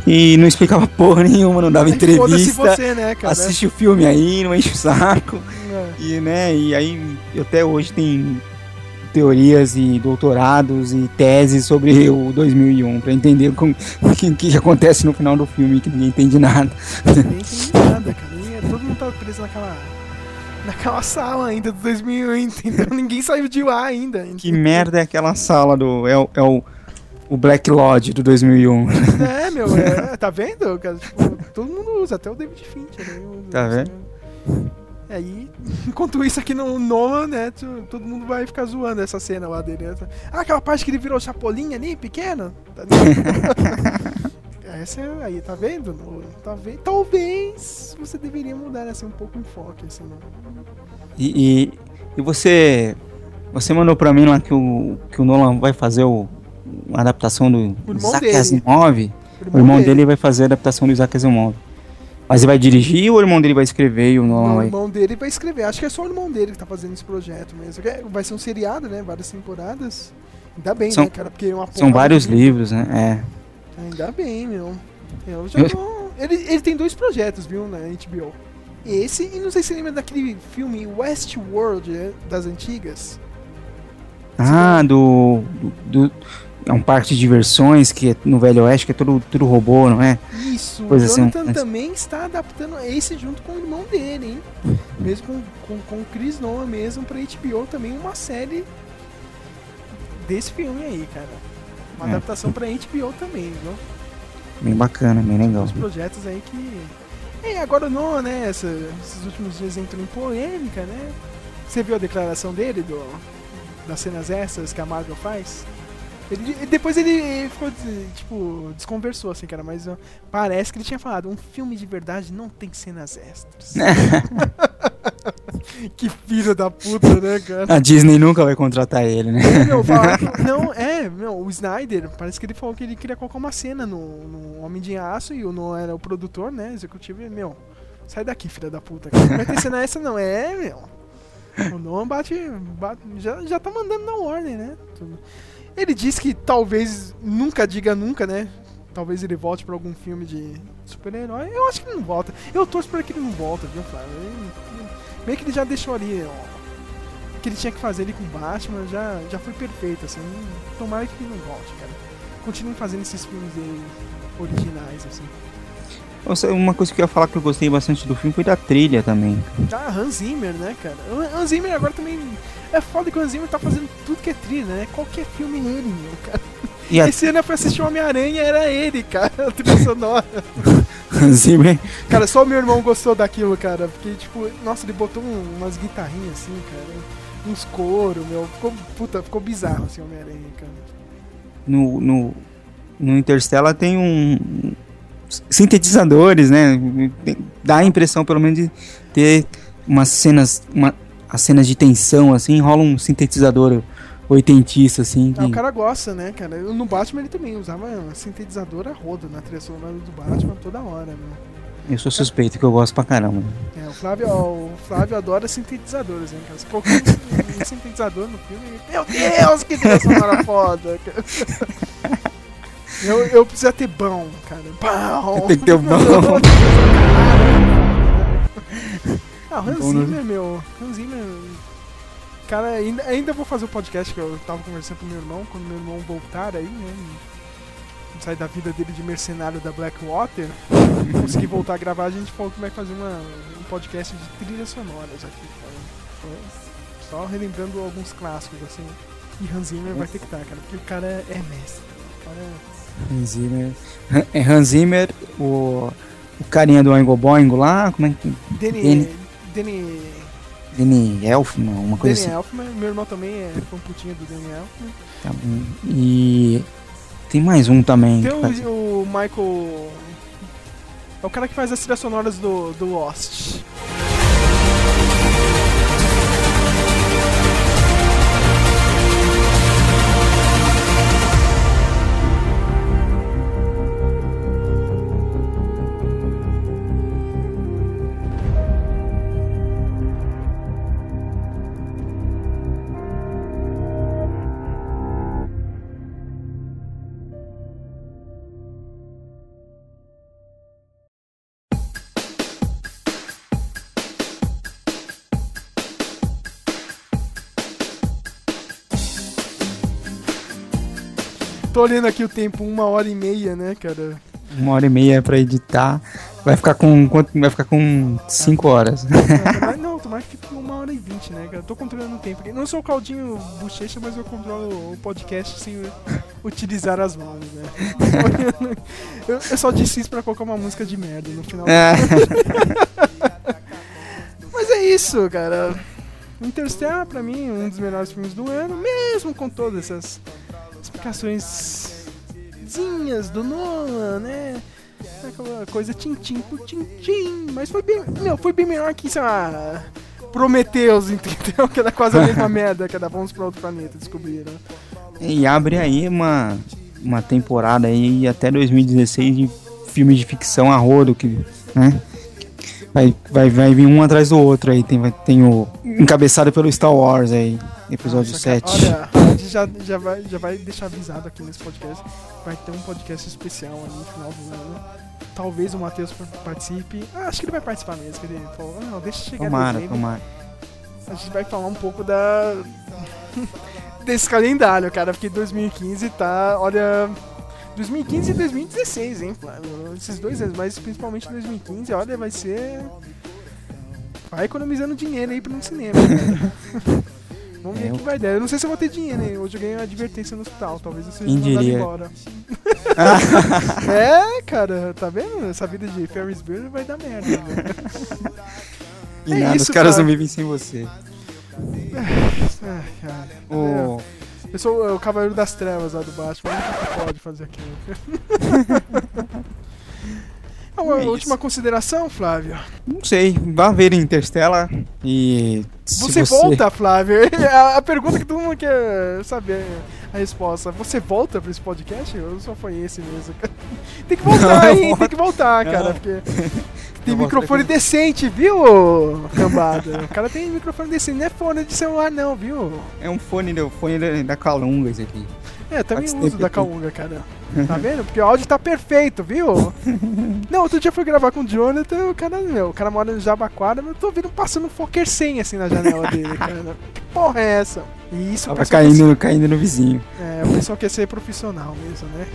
e não explicava porra nenhuma, não dava entrevista. você, né, cara? Assiste o filme aí, não enche o saco. É. E, né, e aí até hoje tem teorias e doutorados e teses sobre o 2001 pra entender o que, que acontece no final do filme que ninguém entende nada. Ninguém entende nada, cara. Todo mundo tá preso naquela. Naquela sala ainda do 2001, entendeu? Ninguém saiu de lá ainda. que merda é aquela sala do é, o- é o o Black Lodge do 2001. É, meu, é, tá vendo? Tipo, todo mundo usa, até o David Fincher. Né, usa, Tá assim, vendo? né? E aí, enquanto isso aqui no Nolan, né, todo mundo vai ficar zoando essa cena lá dele. né? Ah, aquela parte que ele virou chapolinha ali, pequeno. Tá essa é, aí, tá vendo? Nolan? Tá vendo? Talvez você deveria mudar assim, um pouco o enfoque, assim, né? E, e, e você você mandou pra mim lá que o que o Nolan vai fazer o, uma adaptação do irmão Isaac. Asimov. O O irmão irmão dele. dele vai fazer a adaptação do Isaac Asimov. Mas ele vai dirigir ou o irmão dele vai escrever e o Nolan o irmão dele vai escrever. Acho que é só o irmão dele que tá fazendo esse projeto mesmo. É- Vai ser um seriado, né? Várias temporadas. Ainda bem, São- né, cara? Porque é uma São vários de- livros, né? Ainda bem, meu. Eu já tô... ele, ele tem dois projetos, viu, na HBO. Esse, e não sei se você lembra daquele filme Westworld, né, das antigas. Ah, do, do, do- É um parque de diversões que é no Velho Oeste, que é tudo, tudo robô, não é? Isso, Coisa o assim, Jonathan também está adaptando esse junto com o irmão dele, hein? Mesmo com, com, com o Chris Nolan mesmo, pra HBO também uma série desse filme aí, cara. Uma É. adaptação pra HBO também, viu? Bem bacana, bem legal. Os projetos aí que. É, agora não, né? essa- esses últimos dias entrou em polêmica, né? Você viu a declaração dele do, das cenas extras que a Marvel faz? Ele, depois ele ficou, tipo, desconversou, assim, cara, mas parece que ele tinha falado, um filme de verdade não tem cenas extras. que filho da puta, né, cara? A Disney nunca vai contratar ele, né? Falaram que- não, é, meu, o Snyder, parece que ele falou que ele queria colocar uma cena no, no Homem de Aço e o Nolan era o produtor, né, executivo, e, meu, sai daqui, filha da puta, cara. não vai ter cena essa não, é, meu. O Nolan bate, bate- já, já tá mandando na ordem, né, tudo. Ele disse que talvez, nunca diga nunca, né, talvez ele volte pra algum filme de super-herói, eu acho que ele não volta, eu torço pra que ele não volta, viu, Flávio, Ele- meio que ele já deixou ali, ó, o que ele tinha que fazer ali com o Batman já, já foi perfeito, assim. Tomara que ele não volte, cara. Continue fazendo esses filmes dele originais, assim. Uma coisa que eu ia falar que eu gostei bastante do filme foi da trilha também. Ah, Hans Zimmer, né, cara? Hans Zimmer agora também. É foda que o Hans Zimmer tá fazendo tudo que é trilha, né? Qualquer filme é ele, meu, cara. E a- Esse ano eu fui assistir Homem-Aranha era ele, cara, a trilha sonora. Hans Zimmer. Cara, só o meu irmão gostou daquilo, cara. Porque, tipo, nossa, ele botou um- umas guitarrinhas assim, cara. Uns coros, meu. Ficou, puta, ficou bizarro assim, Homem-Aranha, cara. No, no, no Interstellar tem um. Sintetizadores, né? Tem- Dá a impressão, pelo menos, de ter umas cenas. Uma, as cenas de tensão, assim, rola um sintetizador oitentista, assim. Ah, o que- cara gosta, né, cara? No Batman ele também usava sintetizador a rodo na trilha sonora do Batman toda hora, meu. Eu sou suspeito que eu gosto pra caramba. É, o Flávio, o Flávio adora sintetizadores, hein, cara? Se colocar um, um sintetizador no filme, meu Deus, que trilha sonora foda! cara. Eu, eu preciso ter bom, cara. Bom! Tem que ter um bom. Ah, o Hans né? Zimmer, meu. Hans Zimmer. Cara, ainda, ainda vou fazer o podcast que eu tava conversando com meu irmão, quando meu irmão voltar aí, né? Sair da vida dele de mercenário da Blackwater. conseguir voltar a gravar, a gente falou que vai fazer uma, um podcast de trilhas sonoras aqui, cara. Só relembrando alguns clássicos, assim. E Hans Zimmer vai ter que estar, cara, porque o cara é mestre. O cara é. Hans Zimmer. É Hans Zimmer, o, o carinha do Oingo Boingo lá, como é que. Danny. Danny, Danny. Elfman, uma coisa Danny assim. Elfman, meu irmão também é fã putinho do Danny Elfman. Tá bom. E tem mais um também. Tem que faz- o, o Michael. É o cara que faz as trilhas sonoras do, do Lost. Tô olhando aqui o tempo, uma hora e meia, né, cara? Uma hora e meia pra editar. Vai ficar com. quanto- Vai ficar com 5 horas. Não, tomara que fique uma hora e vinte, né, cara? Eu tô controlando o tempo. aqui. Não sou o caldinho bochecha, mas eu controlo o podcast sem utilizar as mãos, né? Eu, eu só disse isso pra colocar uma música de merda no final. É. Mas é isso, cara. Interstellar, pra mim, um dos melhores filmes do ano, mesmo com todas essas explicações do Nolan, né? Aquela coisa tim-tim por tim-tim. Mas foi bem, meu, foi bem melhor que, sei lá, Prometheus, entendeu? Que era quase a mesma merda que era Vamos pra Outro Planeta, descobriram. E abre aí uma, uma temporada aí até 2016 de filmes de ficção a rodo, que, né? Vai, vai, vai vir um atrás do outro aí. Tem, tem o encabeçado pelo Star Wars aí, episódio Nossa, 7. Olha, a gente já, já, vai, já vai deixar avisado aqui nesse podcast. Vai ter um podcast especial ali no final do ano. Talvez o Matheus participe. Ah, acho que ele vai participar mesmo. Que ele falou, "Ah, não, deixa chegar tomara, dezembro." tomara. A gente vai falar um pouco da. desse calendário, cara, porque 2015 tá. Olha. 2015 e 2016, hein, Flávio? Esses dois anos, mas principalmente 2015, olha, vai ser. Vai economizando dinheiro aí pra no cinema. cara. Vamos ver É, o que vai dar. Eu não sei se eu vou ter dinheiro, hein? Hoje eu ganhei uma advertência no hospital. Talvez eu seja mandado embora. é, cara, tá vendo? Essa vida de Ferris Bueller vai dar merda. né? E É nada, isso, os caras cara. não vivem sem você. Ah, cara. O- É. Eu sou o Cavaleiro das Trevas lá do Batman, único que pode fazer aquilo. É uma É isso. última consideração, Flávio. Não sei, vá ver Interstellar e. se Você, volta, Flávio? A, a pergunta que todo mundo quer saber a resposta. Você volta pra esse podcast? Ou só foi esse mesmo? Tem que voltar, eu hein? Tem que voltar, cara. Porque tem Eu microfone decente, viu, cambada? O cara tem microfone decente, não é fone de celular, não, viu? É um fone, do- fone da, Calunga esse aqui. É, também Faz uso da Kaunga, cara. Tá vendo? Porque o áudio tá perfeito, viu? Não, outro dia eu fui gravar com o Jonathan, o cara, meu, o cara mora em Jabaquara, mas eu tô vendo passando um Fokker 100 assim na janela dele, cara. Que porra é essa? E isso Tava caindo, caindo no vizinho. é, o pessoal quer ser profissional mesmo, né?